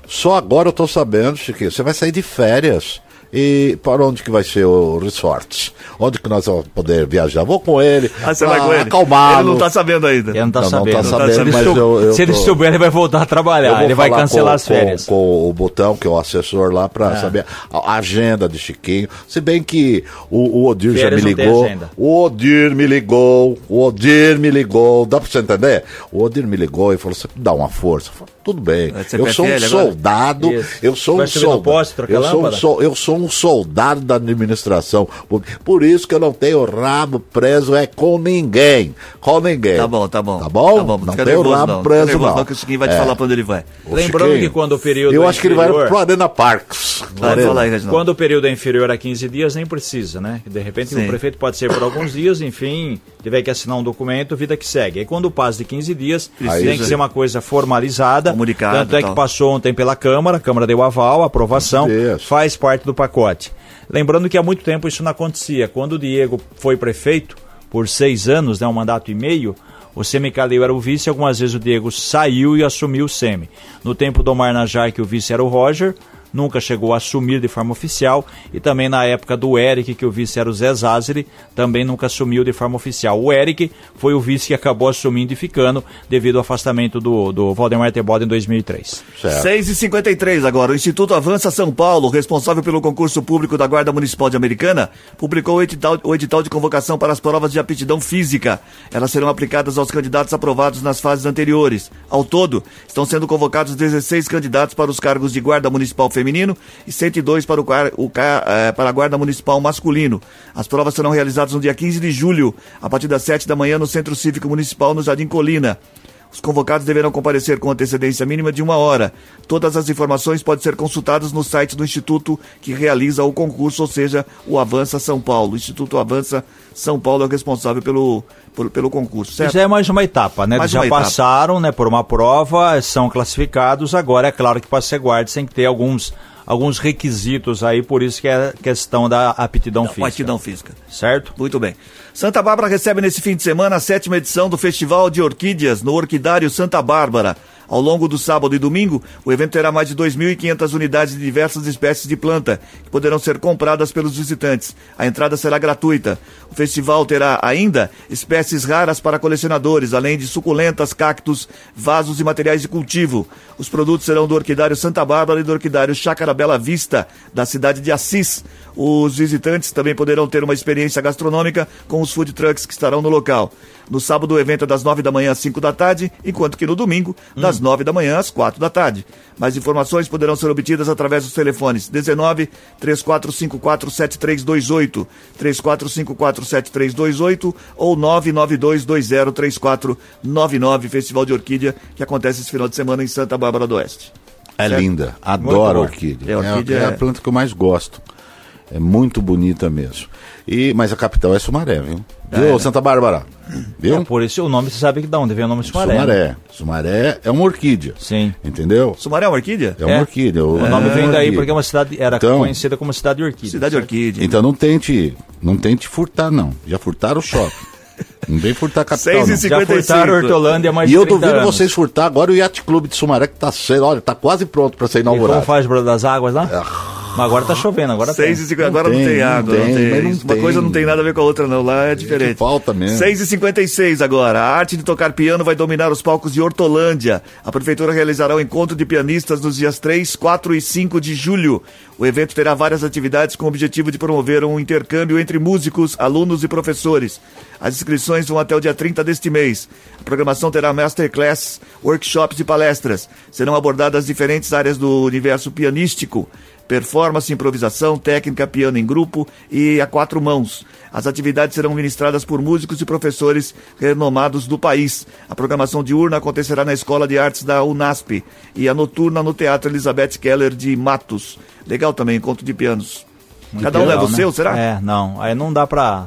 [SPEAKER 3] só agora eu tô sabendo, Chiquinho, você vai sair de férias. E para onde que vai ser o resort? Onde que nós vamos poder viajar? Vou com ele.
[SPEAKER 2] Ah, você
[SPEAKER 3] pra
[SPEAKER 2] vai com ele?
[SPEAKER 3] Acalmá-lo.
[SPEAKER 2] Ele não tá sabendo ainda.
[SPEAKER 4] Ele não está
[SPEAKER 3] Não, não
[SPEAKER 4] sabendo.
[SPEAKER 3] tá sabendo,
[SPEAKER 4] se ele,
[SPEAKER 3] mas eu- eu
[SPEAKER 4] se ele souber, ele vai voltar a trabalhar, ele vai cancelar
[SPEAKER 3] com,
[SPEAKER 4] as férias.
[SPEAKER 3] Com, com o Botão, que é o assessor lá, para saber a, agenda de Chiquinho. Se bem que o, o Odir já me
[SPEAKER 4] Férias não tem
[SPEAKER 3] ligou. O Odir me ligou. O Odir me ligou. Dá pra você entender? O Odir me ligou e falou: você dá uma força. Eu falei, Tudo bem.
[SPEAKER 2] Você
[SPEAKER 3] Eu sou um soldado.
[SPEAKER 4] Isso.
[SPEAKER 3] Eu sou
[SPEAKER 4] Vai
[SPEAKER 3] um soldado. eu, sou um eu sou um soldado da administração. Por, por isso que eu não tenho rabo preso é com ninguém. Com ninguém.
[SPEAKER 2] Tá bom, tá bom.
[SPEAKER 3] Tá bom?
[SPEAKER 2] Tá bom,
[SPEAKER 3] não tenho
[SPEAKER 2] nervoso,
[SPEAKER 3] rabo
[SPEAKER 2] não.
[SPEAKER 3] Preso,
[SPEAKER 2] nervoso,
[SPEAKER 3] não.
[SPEAKER 2] que o Chiquinho vai te
[SPEAKER 3] É.
[SPEAKER 2] falar pra onde ele vai.
[SPEAKER 3] Ô,
[SPEAKER 4] Lembrando
[SPEAKER 3] Chiquinho,
[SPEAKER 4] que quando o período
[SPEAKER 3] Eu
[SPEAKER 4] é
[SPEAKER 3] acho que ele vai
[SPEAKER 4] inferior-
[SPEAKER 3] pro Arena Parks.
[SPEAKER 2] Vai,
[SPEAKER 3] Arena.
[SPEAKER 2] fala aí.
[SPEAKER 4] Quando o período é inferior a 15 dias, nem precisa, né? De repente
[SPEAKER 2] Sim.
[SPEAKER 4] o prefeito pode ser por alguns dias, enfim, tiver que assinar um documento, vida que segue. Aí quando passa de 15 dias,
[SPEAKER 3] Aí
[SPEAKER 4] tem que ser uma coisa formalizada.
[SPEAKER 2] Comunicado
[SPEAKER 4] Tanto é
[SPEAKER 2] e
[SPEAKER 4] que
[SPEAKER 2] tal.
[SPEAKER 4] passou ontem pela Câmara, a Câmara deu aval, aprovação,
[SPEAKER 3] Isso.
[SPEAKER 4] faz parte do pacote. Lembrando que há muito tempo isso não acontecia. Quando o Diego foi prefeito, por seis anos, né, um mandato e meio, o Semi Calil era o vice, algumas vezes o Diego saiu e assumiu o Semi. No tempo do Omar Najar, que o vice era o Roger, nunca chegou a assumir de forma oficial, e também na época do Eric, que o vice era o Zé Zazeli, também nunca assumiu de forma oficial. O Eric foi o vice que acabou assumindo e ficando devido ao afastamento do, do Valdemar Teboda em 2003.
[SPEAKER 3] Certo.
[SPEAKER 2] 6h53 agora. O Instituto Avança São Paulo, responsável pelo concurso público da Guarda Municipal de Americana, publicou o edital, o edital de convocação para as provas de aptidão física. Elas serão aplicadas aos candidatos aprovados nas fases anteriores. Ao todo, estão sendo convocados 16 candidatos para os cargos de Guarda Municipal Feminino e 102 para, o, o eh, para a Guarda Municipal Masculino. As provas serão realizadas no dia 15 de julho, a partir das 7 da manhã, no Centro Cívico Municipal, no Jardim Colina. Os convocados deverão comparecer com antecedência mínima de uma hora. Todas as informações podem ser consultadas no site do Instituto que realiza o concurso, ou seja, o Avança São Paulo. O Instituto Avança São Paulo é o responsável pelo, por- pelo concurso, certo?
[SPEAKER 4] Isso é mais uma etapa, né?
[SPEAKER 2] Mais
[SPEAKER 4] Já
[SPEAKER 2] etapa.
[SPEAKER 4] passaram né, por uma prova, são classificados. Agora, é claro que para ser guarda tem que ter alguns, alguns requisitos aí, por isso que é questão da aptidão física.
[SPEAKER 2] Aptidão física.
[SPEAKER 4] Certo?
[SPEAKER 2] Muito bem. Santa Bárbara recebe nesse fim de semana a sétima edição do Festival de Orquídeas no Orquidário Santa Bárbara. Ao longo do sábado e domingo, o evento terá mais de 2.500 unidades de diversas espécies de planta, que poderão ser compradas pelos visitantes. A entrada será gratuita. O festival terá ainda espécies raras para colecionadores, além de suculentas, cactos, vasos e materiais de cultivo. Os produtos serão do Orquidário Santa Bárbara e do Orquidário Chácara Bela Vista, da cidade de Assis. Os visitantes também poderão ter uma experiência gastronômica com os food trucks que estarão no local. No sábado, o evento é das 9 da manhã às 5 da tarde, enquanto que no domingo, das 9 da manhã às 4 da tarde. Mais informações poderão ser obtidas através dos telefones 19 3454 7328, 3454 7328 ou 992 203499 Festival de Orquídea, que acontece esse final de semana em Santa Bárbara do Oeste.
[SPEAKER 3] É
[SPEAKER 2] Certo?
[SPEAKER 3] linda. Adoro orquídea.
[SPEAKER 2] É,
[SPEAKER 3] É,
[SPEAKER 2] orquídea
[SPEAKER 3] é a
[SPEAKER 2] é-
[SPEAKER 3] planta que eu mais gosto. É muito bonita mesmo. E, mas a capital é Sumaré, viu? Viu, Santa Bárbara? Viu?
[SPEAKER 4] É, por isso o nome, você sabe que dá onde vem o nome Sumaré. né?
[SPEAKER 3] Sumaré. Sumaré é uma orquídea.
[SPEAKER 4] Sim.
[SPEAKER 3] Entendeu?
[SPEAKER 2] Sumaré é uma orquídea?
[SPEAKER 3] É uma
[SPEAKER 4] É.
[SPEAKER 3] orquídea.
[SPEAKER 4] O nome
[SPEAKER 3] é
[SPEAKER 4] vem
[SPEAKER 3] uma
[SPEAKER 4] daí
[SPEAKER 3] orquídea.
[SPEAKER 4] porque é uma cidade era
[SPEAKER 3] Então-
[SPEAKER 4] conhecida como cidade de orquídea.
[SPEAKER 2] Cidade orquídea.
[SPEAKER 3] Então não tente, não tente furtar, não. Já furtaram o shopping. não vem furtar a capital,
[SPEAKER 2] Seis e
[SPEAKER 3] não.
[SPEAKER 4] Já
[SPEAKER 2] 55.
[SPEAKER 4] furtaram Hortolândia mais
[SPEAKER 3] E
[SPEAKER 4] de
[SPEAKER 3] eu
[SPEAKER 4] 30
[SPEAKER 3] duvido
[SPEAKER 4] anos.
[SPEAKER 3] vocês furtar agora o Yacht Clube de Sumaré, que tá sendo, olha, tá quase pronto para ser
[SPEAKER 4] E como
[SPEAKER 3] inaugurado.
[SPEAKER 4] faz o Brother das Águas lá? Mas agora tá chovendo, agora
[SPEAKER 2] Seis
[SPEAKER 4] tem.
[SPEAKER 2] e cinquenta- agora não
[SPEAKER 3] tem,
[SPEAKER 2] tem,
[SPEAKER 3] não
[SPEAKER 2] água, não
[SPEAKER 3] tem,
[SPEAKER 2] tem.
[SPEAKER 3] mas não
[SPEAKER 2] Uma
[SPEAKER 3] tem.
[SPEAKER 2] coisa não tem nada a ver com a outra, não. Lá é diferente.
[SPEAKER 3] falta mesmo.
[SPEAKER 2] 6 e 56 agora. A arte de tocar piano vai dominar os palcos de Hortolândia. A prefeitura realizará o encontro de pianistas nos dias 3, 4 e 5 de julho. O evento terá várias atividades com o objetivo de promover um intercâmbio entre músicos, alunos e professores. As inscrições vão até o dia 30 deste mês. A programação terá masterclass, workshops e palestras. Serão abordadas diferentes áreas do universo pianístico performance, improvisação, técnica, piano em grupo e a quatro mãos. As atividades serão ministradas por músicos e professores renomados do país. A programação diurna acontecerá na Escola de Artes da UNASP e a noturna no Teatro Elizabeth Keller de Matos. Legal também, encontro de pianos. Cada um
[SPEAKER 4] Legal,
[SPEAKER 2] leva o
[SPEAKER 4] né?
[SPEAKER 2] seu, será?
[SPEAKER 4] É, não. Aí não dá pra.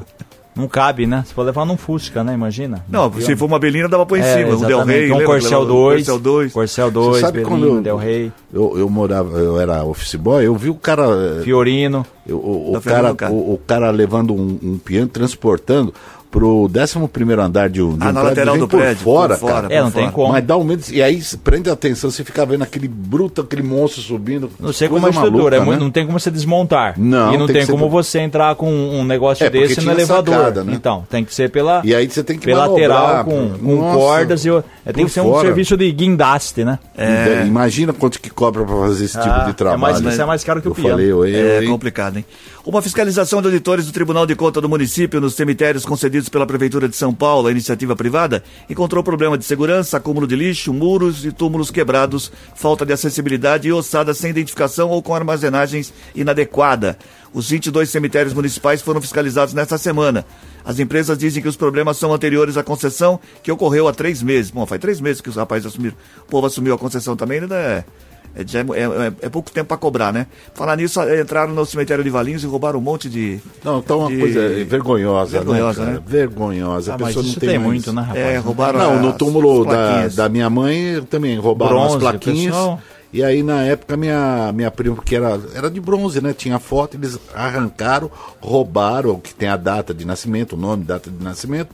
[SPEAKER 4] Não cabe, né? Você pode levar num Fusca, né? Imagina.
[SPEAKER 2] Não, se for uma belina, dava por em
[SPEAKER 4] É,
[SPEAKER 2] cima. O Del Rey,
[SPEAKER 4] exatamente. um
[SPEAKER 2] que
[SPEAKER 4] Corcel
[SPEAKER 2] levava-
[SPEAKER 4] 2.
[SPEAKER 2] Corcel 2.
[SPEAKER 4] Corcel
[SPEAKER 3] Você
[SPEAKER 4] 2,
[SPEAKER 3] sabe quando
[SPEAKER 4] Belino,
[SPEAKER 3] eu,
[SPEAKER 4] Del Rey,
[SPEAKER 3] eu, eu morava, eu era office boy, eu vi o cara,
[SPEAKER 4] Fiorino.
[SPEAKER 3] eu- o, o
[SPEAKER 2] Tá
[SPEAKER 3] cara. o, o cara levando um, um piano, transportando pro 11 primeiro andar de um, de
[SPEAKER 2] Ah,
[SPEAKER 3] um
[SPEAKER 2] na
[SPEAKER 3] prédio,
[SPEAKER 2] lateral do
[SPEAKER 3] por
[SPEAKER 2] prédio,
[SPEAKER 3] fora,
[SPEAKER 2] por fora.
[SPEAKER 3] cara.
[SPEAKER 4] É, não
[SPEAKER 2] por
[SPEAKER 4] tem
[SPEAKER 2] fora.
[SPEAKER 4] como.
[SPEAKER 3] Mas dá um medo, e aí prende a atenção, você fica vendo aquele bruto, aquele monstro subindo.
[SPEAKER 4] Não sei como é estrutura, é
[SPEAKER 3] né?
[SPEAKER 4] não tem como você desmontar.
[SPEAKER 3] Não,
[SPEAKER 4] e não
[SPEAKER 3] tem ser
[SPEAKER 4] como
[SPEAKER 3] por-
[SPEAKER 4] você entrar com um negócio
[SPEAKER 3] É,
[SPEAKER 4] desse no elevador.
[SPEAKER 3] sacada, né?
[SPEAKER 4] Então, tem que ser pela,
[SPEAKER 3] E aí você tem que
[SPEAKER 4] pela lateral com, com
[SPEAKER 3] nossa,
[SPEAKER 4] cordas. E, o- é, tem que ser um
[SPEAKER 3] fora.
[SPEAKER 4] serviço de guindaste, né?
[SPEAKER 3] É. Imagina quanto que cobra pra fazer esse tipo
[SPEAKER 4] Ah,
[SPEAKER 3] de
[SPEAKER 4] é
[SPEAKER 3] trabalho.
[SPEAKER 4] mais- isso é mais caro que o
[SPEAKER 3] eu
[SPEAKER 4] piano.
[SPEAKER 3] falei, eu, eu,
[SPEAKER 2] É
[SPEAKER 3] hein?
[SPEAKER 2] complicado, hein? Uma fiscalização de auditores do Tribunal de Conta do município nos cemitérios concedidos pela Prefeitura de São Paulo, a iniciativa privada, encontrou problema de segurança, acúmulo de lixo, muros e túmulos quebrados, falta de acessibilidade e ossadas sem identificação ou com armazenagens inadequada. Os 22 cemitérios municipais foram fiscalizados nesta semana. As empresas dizem que os problemas são anteriores à concessão, que ocorreu há três meses. Bom, faz três meses que os rapazes assumiram. O povo assumiu a concessão também, ainda é. É, já é, é- é pouco tempo para cobrar, né? Falar nisso, eh, entraram no cemitério de Valinhos e roubaram um monte de.
[SPEAKER 3] Não, então uma
[SPEAKER 2] de-
[SPEAKER 3] coisa vergonhosa,
[SPEAKER 2] Vergonhosa,
[SPEAKER 3] né? cara?
[SPEAKER 2] né?
[SPEAKER 3] Vergonhosa.
[SPEAKER 4] Ah,
[SPEAKER 3] a
[SPEAKER 4] mas
[SPEAKER 3] pessoa
[SPEAKER 4] isso
[SPEAKER 3] não tem,
[SPEAKER 4] tem muito, né, rapaz?
[SPEAKER 2] É, roubaram
[SPEAKER 3] Não, no
[SPEAKER 2] as
[SPEAKER 3] túmulo da, da minha mãe também roubaram
[SPEAKER 4] Bronze,
[SPEAKER 3] as plaquinhas.
[SPEAKER 4] pessoal.
[SPEAKER 3] E aí, na época, minha, minha prima, que era, era de bronze, né? Tinha foto, eles arrancaram, roubaram, que tem a data de nascimento, o nome, data de nascimento.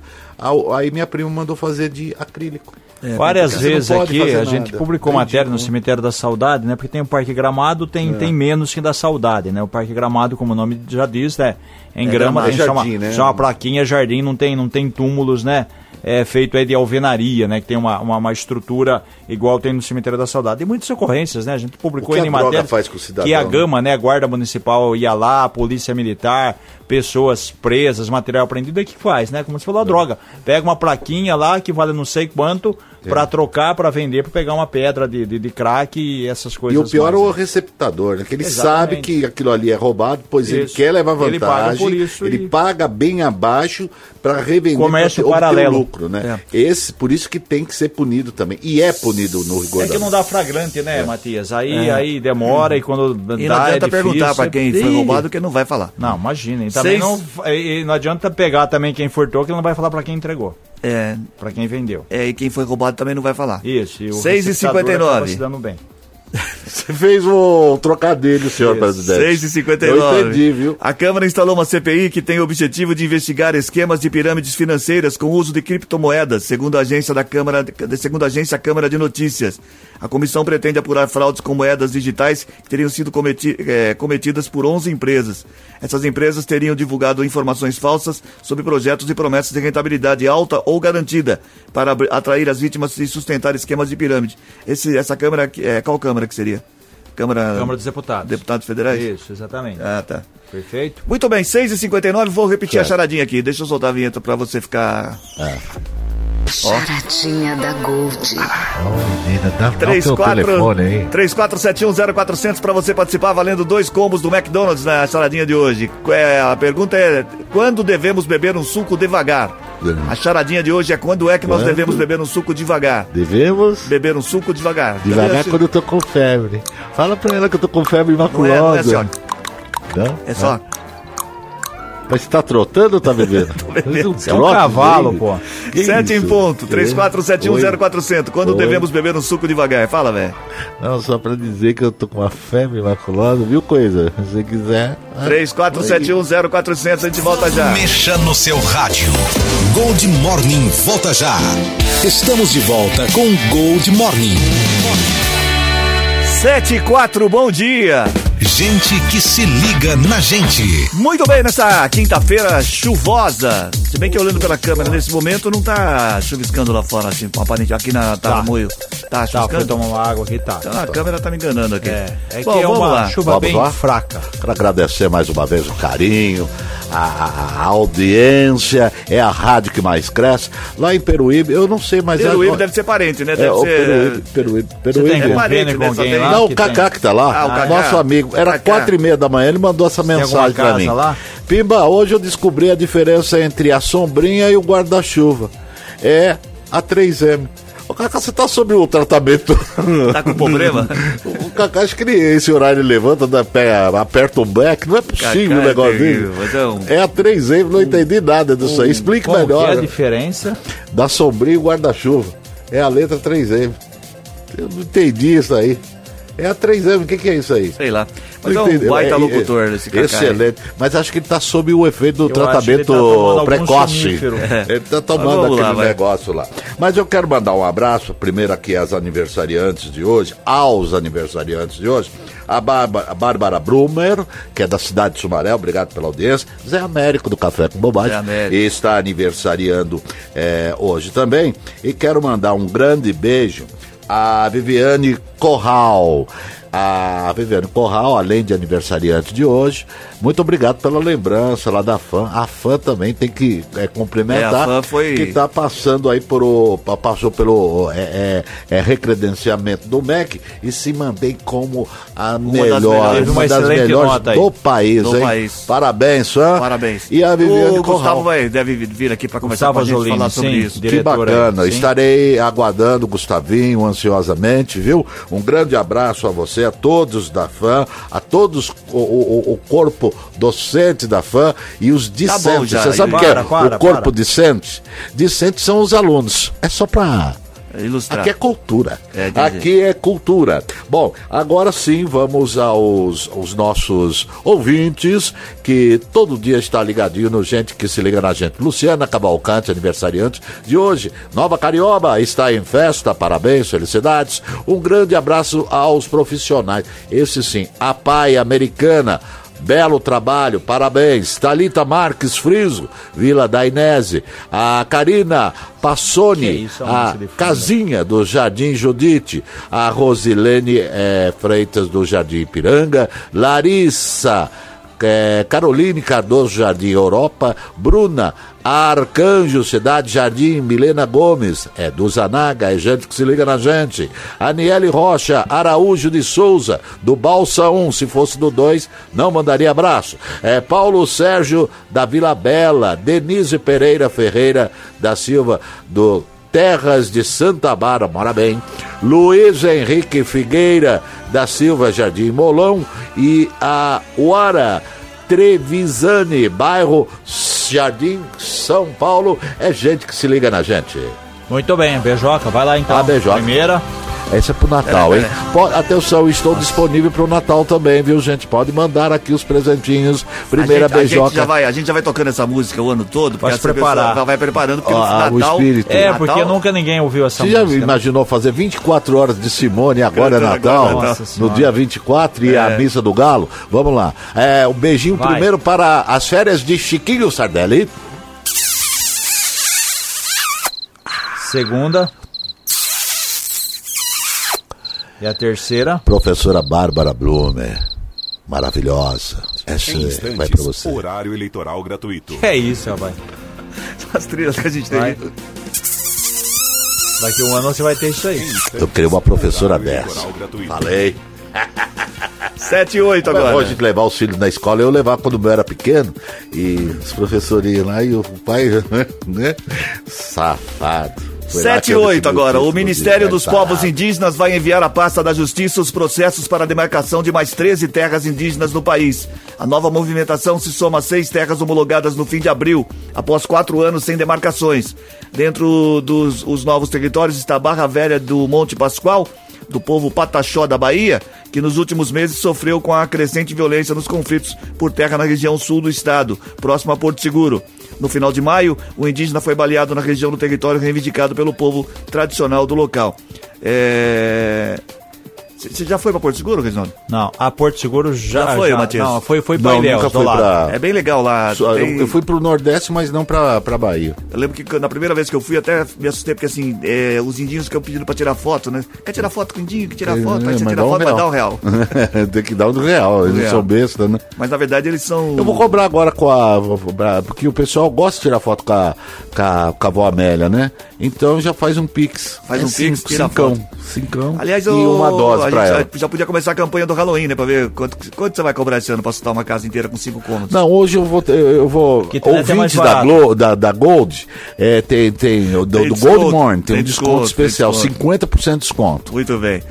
[SPEAKER 3] Aí minha prima mandou fazer de acrílico.
[SPEAKER 4] Várias
[SPEAKER 3] você não
[SPEAKER 4] vezes aqui a gente
[SPEAKER 3] nada.
[SPEAKER 4] publicou
[SPEAKER 3] É
[SPEAKER 4] matéria no
[SPEAKER 3] ridículo.
[SPEAKER 4] cemitério da Saudade, né? Porque tem o Parque Gramado, tem, tem menos que da Saudade, né? O Parque Gramado, como o nome já diz, né? Em
[SPEAKER 2] É
[SPEAKER 4] grama tem
[SPEAKER 3] Jardim, né?
[SPEAKER 4] uma plaquinha, jardim, não tem, não tem túmulos, né? É feito aí de alvenaria, né? Que tem uma, uma, uma estrutura igual tem no cemitério da Saudade. E muitas ocorrências, né? A gente publicou em matéria
[SPEAKER 3] faz com o cidadão,
[SPEAKER 4] que a
[SPEAKER 3] né?
[SPEAKER 4] Gama, né? A Guarda Municipal ia lá, a Polícia Militar, pessoas presas, material apreendido, e o que faz, né? Como você falou, a droga. Pega uma plaquinha lá que vale não sei quanto
[SPEAKER 3] É.
[SPEAKER 4] pra trocar, pra vender, pra pegar uma pedra de, de, de crack e essas
[SPEAKER 3] E
[SPEAKER 4] coisas.
[SPEAKER 3] o pior é
[SPEAKER 4] mais,
[SPEAKER 3] o
[SPEAKER 4] né?
[SPEAKER 3] receptador, né? Que ele
[SPEAKER 4] Exatamente.
[SPEAKER 3] sabe que aquilo ali é roubado, pois ele
[SPEAKER 4] Isso.
[SPEAKER 3] quer levar vantagem,
[SPEAKER 4] Ele paga
[SPEAKER 3] ele
[SPEAKER 4] e-
[SPEAKER 3] paga bem abaixo para revender
[SPEAKER 4] Comércio
[SPEAKER 3] pra obter
[SPEAKER 4] paralelo.
[SPEAKER 3] lucro, né? Esse, por isso que tem que ser punido também. E é punido no rigor
[SPEAKER 4] É que não dá flagrante, né, Matias? Aí, aí demora e quando
[SPEAKER 2] E
[SPEAKER 4] dá
[SPEAKER 2] não
[SPEAKER 4] é
[SPEAKER 2] adianta
[SPEAKER 4] difícil.
[SPEAKER 2] perguntar para quem foi roubado que não vai falar.
[SPEAKER 4] Não, imagina. E também
[SPEAKER 2] Seis-
[SPEAKER 4] não, e, não adianta pegar também quem furtou, que ele não vai falar pra quem entregou,
[SPEAKER 2] É,
[SPEAKER 4] pra quem vendeu.
[SPEAKER 2] é, e quem foi roubado também não vai falar.
[SPEAKER 4] Isso. E o
[SPEAKER 2] Seis e
[SPEAKER 4] receptador
[SPEAKER 2] 59.
[SPEAKER 4] acaba se dando bem.
[SPEAKER 3] Você fez um trocadilho, senhor presidente.
[SPEAKER 2] 6 e 59
[SPEAKER 3] Eu entendi, viu?
[SPEAKER 2] A Câmara instalou uma CPI que tem o objetivo de investigar esquemas de pirâmides financeiras com uso de criptomoedas, segundo a agência da Câmara, segundo a agência Câmara de Notícias. A comissão pretende apurar fraudes com moedas digitais que teriam sido cometi eh, cometidas por 11 empresas. Essas empresas teriam divulgado informações falsas sobre projetos e promessas de rentabilidade alta ou garantida para atrair as vítimas e sustentar esquemas de pirâmide. Esse, essa Câmara, é, qual Câmara que seria? Câmara,
[SPEAKER 4] Câmara dos Deputados.
[SPEAKER 2] Deputados Federais?
[SPEAKER 4] Isso, exatamente.
[SPEAKER 2] Ah, tá.
[SPEAKER 4] Perfeito?
[SPEAKER 2] Muito bem, 6h59, vou repetir
[SPEAKER 3] Certo.
[SPEAKER 2] a charadinha aqui. Deixa eu soltar a vinheta pra você ficar.
[SPEAKER 5] Charadinha da Gold.
[SPEAKER 3] Menina, dá, dá o teu
[SPEAKER 2] 34
[SPEAKER 3] telefone aí.
[SPEAKER 2] 34710400 pra você participar, valendo dois combos do McDonald's na charadinha de hoje. É, a pergunta é: quando devemos beber um suco devagar? A charadinha de hoje é quando é que nós
[SPEAKER 3] Quando?
[SPEAKER 2] devemos beber um suco devagar?
[SPEAKER 3] Devemos
[SPEAKER 2] Beber um suco devagar.
[SPEAKER 3] devagar quando eu tô com febre. Fala pra ela que eu tô com febre
[SPEAKER 2] Não
[SPEAKER 3] imaculada.
[SPEAKER 2] é, não é assim, ó.
[SPEAKER 3] Não?
[SPEAKER 2] É só.
[SPEAKER 3] Mas você tá trotando ou tá bebendo?
[SPEAKER 2] bebendo.
[SPEAKER 3] Você
[SPEAKER 4] É um
[SPEAKER 3] trote,
[SPEAKER 4] cavalo, pô.
[SPEAKER 3] Que
[SPEAKER 2] 7 em ponto,
[SPEAKER 3] Oi?
[SPEAKER 2] 34710400. Quando
[SPEAKER 3] Oi?
[SPEAKER 2] devemos beber um suco devagar? Fala, velho.
[SPEAKER 3] Não, só pra dizer que eu tô com uma febre imaculada, viu coisa? Se você quiser. ah,
[SPEAKER 2] 34710400, a gente volta já.
[SPEAKER 1] Mexa no seu rádio. Gold Morning volta já. Estamos de volta com Gold Morning.
[SPEAKER 2] 7 e 4, bom dia.
[SPEAKER 1] Gente que se liga na gente.
[SPEAKER 2] Muito bem, nessa quinta-feira chuvosa. Se bem que olhando pela câmera nesse momento não tá chuviscando lá fora, assim, aparente aqui na Tamoio. Tá
[SPEAKER 4] Tá, foi
[SPEAKER 2] chuviscando?
[SPEAKER 4] tomar uma água aqui, tá.
[SPEAKER 2] Então, a câmera tá me enganando aqui.
[SPEAKER 4] É, é
[SPEAKER 2] Bom,
[SPEAKER 4] que é
[SPEAKER 2] vamos
[SPEAKER 4] uma
[SPEAKER 2] lá.
[SPEAKER 4] chuva
[SPEAKER 3] Vamos
[SPEAKER 4] bem
[SPEAKER 3] lá?
[SPEAKER 4] fraca.
[SPEAKER 3] Quero agradecer mais uma vez o carinho, a, audiência, é a rádio que mais cresce. Lá em Peruíbe, eu não sei, mas
[SPEAKER 2] Peruíbe
[SPEAKER 3] é.
[SPEAKER 2] deve ser parente, né? Deve
[SPEAKER 3] é, o
[SPEAKER 2] ser...
[SPEAKER 3] Peruíbe, Peruíbe,
[SPEAKER 4] Você
[SPEAKER 3] Peruíbe.
[SPEAKER 4] tem
[SPEAKER 2] É parente, né? tem-?
[SPEAKER 3] Não, o Cacá
[SPEAKER 4] tem?
[SPEAKER 3] que tá lá,
[SPEAKER 2] Ah, o Cacá.
[SPEAKER 3] nosso amigo. Era quatro e meia da manhã, ele mandou essa mensagem pra
[SPEAKER 4] casa
[SPEAKER 3] mim.
[SPEAKER 4] lá?
[SPEAKER 3] Pimba, hoje eu descobri a diferença entre a sombrinha e o guarda-chuva. É a 3M. Ô, Cacá, você tá sob o tratamento.
[SPEAKER 2] Tá com problema?
[SPEAKER 3] o Cacá, acho que ele, esse horário ele levanta, pé, aperta um back. Não é possível
[SPEAKER 2] Cacá
[SPEAKER 3] o negócio
[SPEAKER 2] é
[SPEAKER 3] dele.
[SPEAKER 2] é um-
[SPEAKER 3] É a 3M, não entendi nada disso aí. Explique
[SPEAKER 4] Qual que
[SPEAKER 3] melhor.
[SPEAKER 4] é a
[SPEAKER 3] né?
[SPEAKER 4] diferença?
[SPEAKER 3] Da sombrinha e guarda-chuva. É a letra 3M. Eu não entendi isso aí. É a 3M, o que, que é isso aí?
[SPEAKER 2] Sei lá. Mas é
[SPEAKER 3] Não
[SPEAKER 2] um
[SPEAKER 3] entendeu?
[SPEAKER 2] baita
[SPEAKER 3] É,
[SPEAKER 2] locutor
[SPEAKER 3] é,
[SPEAKER 2] esse Cacá.
[SPEAKER 3] Excelente. Mas acho que ele está sob o efeito do
[SPEAKER 4] Eu acho que ele
[SPEAKER 3] tratamento
[SPEAKER 4] tá tomando algum
[SPEAKER 3] precoce. Ele está
[SPEAKER 2] Mas
[SPEAKER 3] tomando aquele
[SPEAKER 2] lá, vai.
[SPEAKER 3] negócio lá. Mas eu quero mandar um abraço, primeiro aqui às aniversariantes de hoje, aos aniversariantes de hoje. A Bárbara, a Bárbara Brumer, que é da cidade de Sumaré, obrigado pela audiência. Zé Américo do Café com Bobagem.
[SPEAKER 2] Zé Américo.
[SPEAKER 3] E está aniversariando eh, hoje também. E quero mandar um grande beijo a Viviane Corral. A Viviane Corral, além de aniversariante de hoje, muito obrigado pela lembrança lá da fã. A fã também tem que é, cumprimentar.
[SPEAKER 2] É, a fã foi-
[SPEAKER 3] Que está passando aí por o, pa- passou pelo é, é, é, recredenciamento do MEC e se mantém como a
[SPEAKER 2] das
[SPEAKER 3] melhor,
[SPEAKER 2] melhores.
[SPEAKER 3] uma
[SPEAKER 4] Uma
[SPEAKER 3] das
[SPEAKER 4] excelente
[SPEAKER 3] melhores
[SPEAKER 4] aí.
[SPEAKER 3] do país,
[SPEAKER 2] Do
[SPEAKER 3] hein?
[SPEAKER 2] país.
[SPEAKER 3] Parabéns, fã.
[SPEAKER 2] Parabéns.
[SPEAKER 3] E a Viviane
[SPEAKER 2] o
[SPEAKER 3] Corral.
[SPEAKER 2] Gustavo vai, deve vir aqui pra conversar
[SPEAKER 4] Gustavo
[SPEAKER 2] com a gente falar sobre
[SPEAKER 4] sim.
[SPEAKER 2] isso.
[SPEAKER 3] Que bacana.
[SPEAKER 4] sim.
[SPEAKER 3] Estarei aguardando o Gustavinho ansiosamente, viu? Um grande abraço a você, a todos da fã, a todos o, o- o corpo docente da fã e os discentes.
[SPEAKER 2] Tá bom já,
[SPEAKER 3] você sabe o que é
[SPEAKER 4] Para, para,
[SPEAKER 3] o corpo
[SPEAKER 4] para.
[SPEAKER 3] discente? Discentes são os alunos. É só pra.
[SPEAKER 2] Ilustrar.
[SPEAKER 3] Aqui é cultura.
[SPEAKER 2] É.
[SPEAKER 3] Aqui é cultura. Bom, agora sim vamos aos, aos nossos ouvintes, que todo dia está ligadinho no Gente que se liga na gente. Luciana Cavalcante, aniversariante de hoje. Nova Carioba está em festa, parabéns, felicidades. Um grande abraço aos profissionais. Esse sim, a pai americana. Belo trabalho, parabéns. Talita Marques Friso, Vila da Inese. A Karina Passoni,
[SPEAKER 4] isso, é
[SPEAKER 3] a. Casinha do Jardim Judite. A Rosilene eh, Freitas do Jardim Ipiranga. Larissa. eh, Caroline Cardoso Jardim Europa, Bruna Arcanjo Cidade Jardim, Milena Gomes, é do Zanaga, é gente que se liga na gente. Aniele Rocha Araújo de Souza, do Balsa 1, se fosse do 2, não mandaria abraço. É Paulo Sérgio da Vila Bela, Denise Pereira Ferreira da Silva, do Terras de Santa Bárbara, mora bem. Luiz Henrique Figueira da Silva Jardim Molão e a Uara Trevisani, bairro Jardim São Paulo. É gente que se liga na gente.
[SPEAKER 4] Muito bem, Beijoca, vai lá então.
[SPEAKER 3] Ah, Beijoca.
[SPEAKER 4] Primeira.
[SPEAKER 3] Esse é pro Natal, hein? Pode, atenção, estou disponível pro Natal também, viu, gente? Pode mandar aqui os presentinhos. Primeira
[SPEAKER 2] a gente, a gente
[SPEAKER 3] beijoca.
[SPEAKER 2] já vai, a gente já vai tocando essa música o ano todo, porque essa
[SPEAKER 4] preparar.
[SPEAKER 2] vai preparando porque
[SPEAKER 3] Ah,
[SPEAKER 2] o
[SPEAKER 3] o
[SPEAKER 2] Natal,
[SPEAKER 3] espírito.
[SPEAKER 4] É,
[SPEAKER 2] Natal-
[SPEAKER 4] porque nunca ninguém ouviu essa
[SPEAKER 3] Você já
[SPEAKER 4] música. né?
[SPEAKER 3] imaginou fazer 24 horas de Simone agora é Natal?
[SPEAKER 2] agora,
[SPEAKER 4] Nossa
[SPEAKER 3] no dia 24 e a missa do Galo? Vamos lá. É, um beijinho
[SPEAKER 4] Vai.
[SPEAKER 3] primeiro para as férias de Chiquinho Sardelli.
[SPEAKER 4] Segunda. E a terceira.
[SPEAKER 3] Professora Bárbara Blumer. Maravilhosa. Essa
[SPEAKER 1] Em
[SPEAKER 3] vai para
[SPEAKER 1] instantes,
[SPEAKER 3] você.
[SPEAKER 1] horário eleitoral gratuito.
[SPEAKER 4] É isso, rapaz.
[SPEAKER 2] as trilhas que a gente
[SPEAKER 4] Vai.
[SPEAKER 2] tem.
[SPEAKER 4] Daqui um ano você vai ter isso aí.
[SPEAKER 3] Eu queria uma professora dessa. Falei.
[SPEAKER 2] 7 e 8 agora.
[SPEAKER 3] Hoje de levar os filhos na escola, eu levava quando eu era pequeno, e os professores iam lá e o pai, né? Safado. Foi lá
[SPEAKER 2] 7
[SPEAKER 3] que
[SPEAKER 2] e
[SPEAKER 3] eu
[SPEAKER 2] 8
[SPEAKER 3] recebi o
[SPEAKER 2] agora. O Ministério dos. Povos Indígenas vai enviar à pasta da Justiça os processos para a demarcação de mais 13 terras indígenas no país. A nova movimentação se soma a seis terras homologadas no fim de abril, após quatro anos sem demarcações. Dentro dos os novos territórios está a Barra Velha do Monte Pascoal, do povo Pataxó da Bahia, que nos últimos meses sofreu com a crescente violência nos conflitos por terra na região sul do estado, próximo a Porto Seguro. No final de maio, o indígena foi baleado na região do território reivindicado pelo povo tradicional do local. É... Você já foi para Porto Seguro, Reginaldo?
[SPEAKER 4] Não, a Porto Seguro já,
[SPEAKER 2] Já foi,
[SPEAKER 4] já-
[SPEAKER 2] Matias?
[SPEAKER 4] Não, foi, foi pra
[SPEAKER 3] Não,
[SPEAKER 4] Ilhéus,
[SPEAKER 3] nunca
[SPEAKER 4] lado.
[SPEAKER 3] pra-
[SPEAKER 2] É bem legal lá.
[SPEAKER 3] Só-
[SPEAKER 2] tem-
[SPEAKER 3] Eu, eu fui pro Nordeste, mas não pra, pra Bahia.
[SPEAKER 2] Eu lembro que na primeira vez que eu fui, até me assustei, porque assim, é, os indígeos que eu pedindo pra tirar foto, né? Quer tirar foto com o indinho? Quer tirar foto? Aí você tira
[SPEAKER 3] um
[SPEAKER 2] foto, vai dar um real.
[SPEAKER 3] Tem que dar um real, eles não
[SPEAKER 2] real.
[SPEAKER 3] são besta, né?
[SPEAKER 2] Mas na verdade eles são.
[SPEAKER 3] Eu vou cobrar agora com a. Porque o pessoal gosta de tirar foto com a, com a, com a avó Amélia, né? Então já faz um pix.
[SPEAKER 2] Faz um
[SPEAKER 3] cinco-
[SPEAKER 2] pix, tira
[SPEAKER 3] cincão,
[SPEAKER 2] foto.
[SPEAKER 3] Cincão.
[SPEAKER 2] Aliás,
[SPEAKER 3] e
[SPEAKER 2] o-
[SPEAKER 3] uma dose
[SPEAKER 2] a
[SPEAKER 3] pra
[SPEAKER 2] gente
[SPEAKER 3] ela.
[SPEAKER 2] já, já podia começar a campanha do Halloween, né? Pra ver quanto, quanto você vai cobrar esse ano pra assustar uma casa inteira com cinco cômodos.
[SPEAKER 3] Não, hoje eu vou. Eu vou
[SPEAKER 4] mais
[SPEAKER 3] ouvintes da. Glo, da, da Gold, é, tem, tem, o do,
[SPEAKER 2] Tem
[SPEAKER 3] do
[SPEAKER 2] desconto,
[SPEAKER 3] Gold Morning, tem,
[SPEAKER 2] tem
[SPEAKER 3] um desconto,
[SPEAKER 2] desconto, tem
[SPEAKER 3] especial,
[SPEAKER 2] desconto.
[SPEAKER 3] 50% de desconto.
[SPEAKER 2] Muito bem.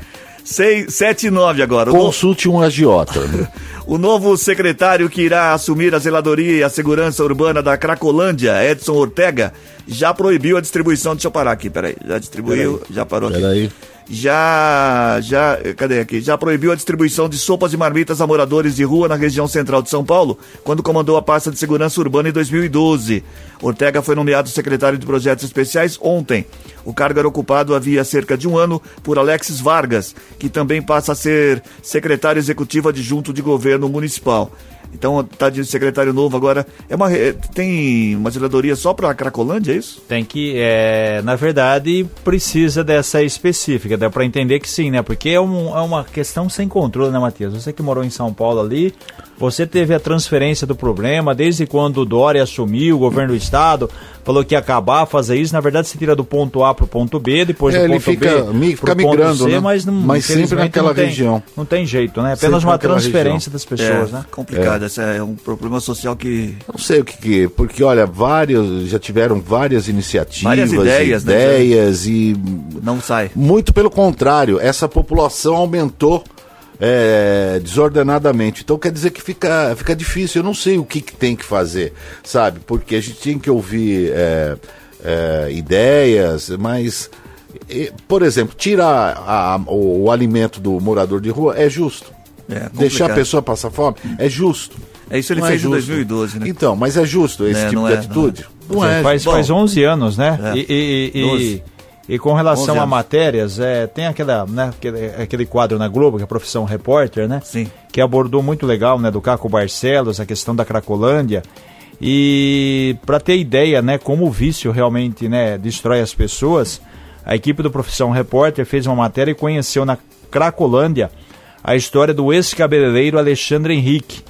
[SPEAKER 2] 7 e 9 agora.
[SPEAKER 3] Consulte um agiota. né?
[SPEAKER 2] o novo secretário que irá assumir a zeladoria e a segurança urbana da Cracolândia, Edson Ortega, já proibiu a distribuição. Deixa eu parar aqui, peraí. Já distribuiu, já parou aqui.
[SPEAKER 3] Peraí.
[SPEAKER 2] Já, já, cadê aqui? Já proibiu a distribuição de sopas e marmitas a moradores de rua na região central de São Paulo, quando comandou a pasta de segurança urbana em 2012. Ortega foi nomeado secretário de projetos especiais ontem. O cargo era ocupado havia cerca de um ano por Alexis Vargas, que também passa a ser secretário executivo adjunto de governo municipal. Então tá de secretário novo agora. É uma re- tem uma zeladoria só para Cracolândia, é isso?
[SPEAKER 4] Tem que, é, na verdade, precisa dessa específica, dá para entender que sim, né? Porque é, um- é uma questão sem controle, né, Matias? Você que morou em São Paulo ali, você teve a transferência do problema desde quando o Dória assumiu, o governo do estado, falou que ia acabar, fazer isso. Na verdade, você tira do ponto A pro ponto B, depois
[SPEAKER 3] É,
[SPEAKER 4] do
[SPEAKER 3] ele
[SPEAKER 4] ponto
[SPEAKER 3] fica-
[SPEAKER 4] B pro
[SPEAKER 3] fica
[SPEAKER 4] ponto C,
[SPEAKER 3] né?
[SPEAKER 4] mas, não,
[SPEAKER 3] Mas sempre naquela
[SPEAKER 4] não tem-
[SPEAKER 3] região.
[SPEAKER 4] Não tem jeito, né? É
[SPEAKER 3] Sempre
[SPEAKER 4] apenas uma
[SPEAKER 3] naquela
[SPEAKER 4] transferência
[SPEAKER 3] região.
[SPEAKER 4] das pessoas,
[SPEAKER 2] é,
[SPEAKER 4] né?
[SPEAKER 2] complicado. Esse é um problema social que
[SPEAKER 3] Não sei o que, que porque olha, vários já tiveram várias iniciativas,
[SPEAKER 2] Várias ideias, né,
[SPEAKER 3] ideias e
[SPEAKER 2] não sai.
[SPEAKER 3] muito pelo contrário, essa população aumentou é, desordenadamente. Então quer dizer que fica, fica difícil. Eu não sei o que, que tem que fazer, sabe? Porque a gente tem que ouvir é, é, ideias, mas e, por exemplo, tirar a- a- o, o alimento do morador de rua é justo.
[SPEAKER 2] É,
[SPEAKER 3] Deixar a pessoa passar fome é justo.
[SPEAKER 2] É isso ele
[SPEAKER 3] Não
[SPEAKER 2] fez em
[SPEAKER 3] justo.
[SPEAKER 2] 2012, né?
[SPEAKER 3] Então, mas é justo esse
[SPEAKER 2] É,
[SPEAKER 3] tipo
[SPEAKER 2] não
[SPEAKER 3] de
[SPEAKER 2] é,
[SPEAKER 3] atitude? Não é.
[SPEAKER 4] faz,
[SPEAKER 2] Bom.
[SPEAKER 4] faz 11 anos, né?
[SPEAKER 2] É.
[SPEAKER 4] E, e, e-
[SPEAKER 2] 12.
[SPEAKER 4] E com relação
[SPEAKER 2] 11
[SPEAKER 4] a matérias, é, tem aquela, né, aquele, aquele quadro na Globo, que é a profissão repórter, né?
[SPEAKER 2] Sim.
[SPEAKER 4] Que abordou muito legal, né, do Caco Barcelos, a questão da Cracolândia. E para ter ideia, né, como o vício realmente, né, destrói as pessoas, a equipe do Profissão Repórter fez uma matéria e conheceu na Cracolândia a história do ex-cabeleireiro Alexandre Henrique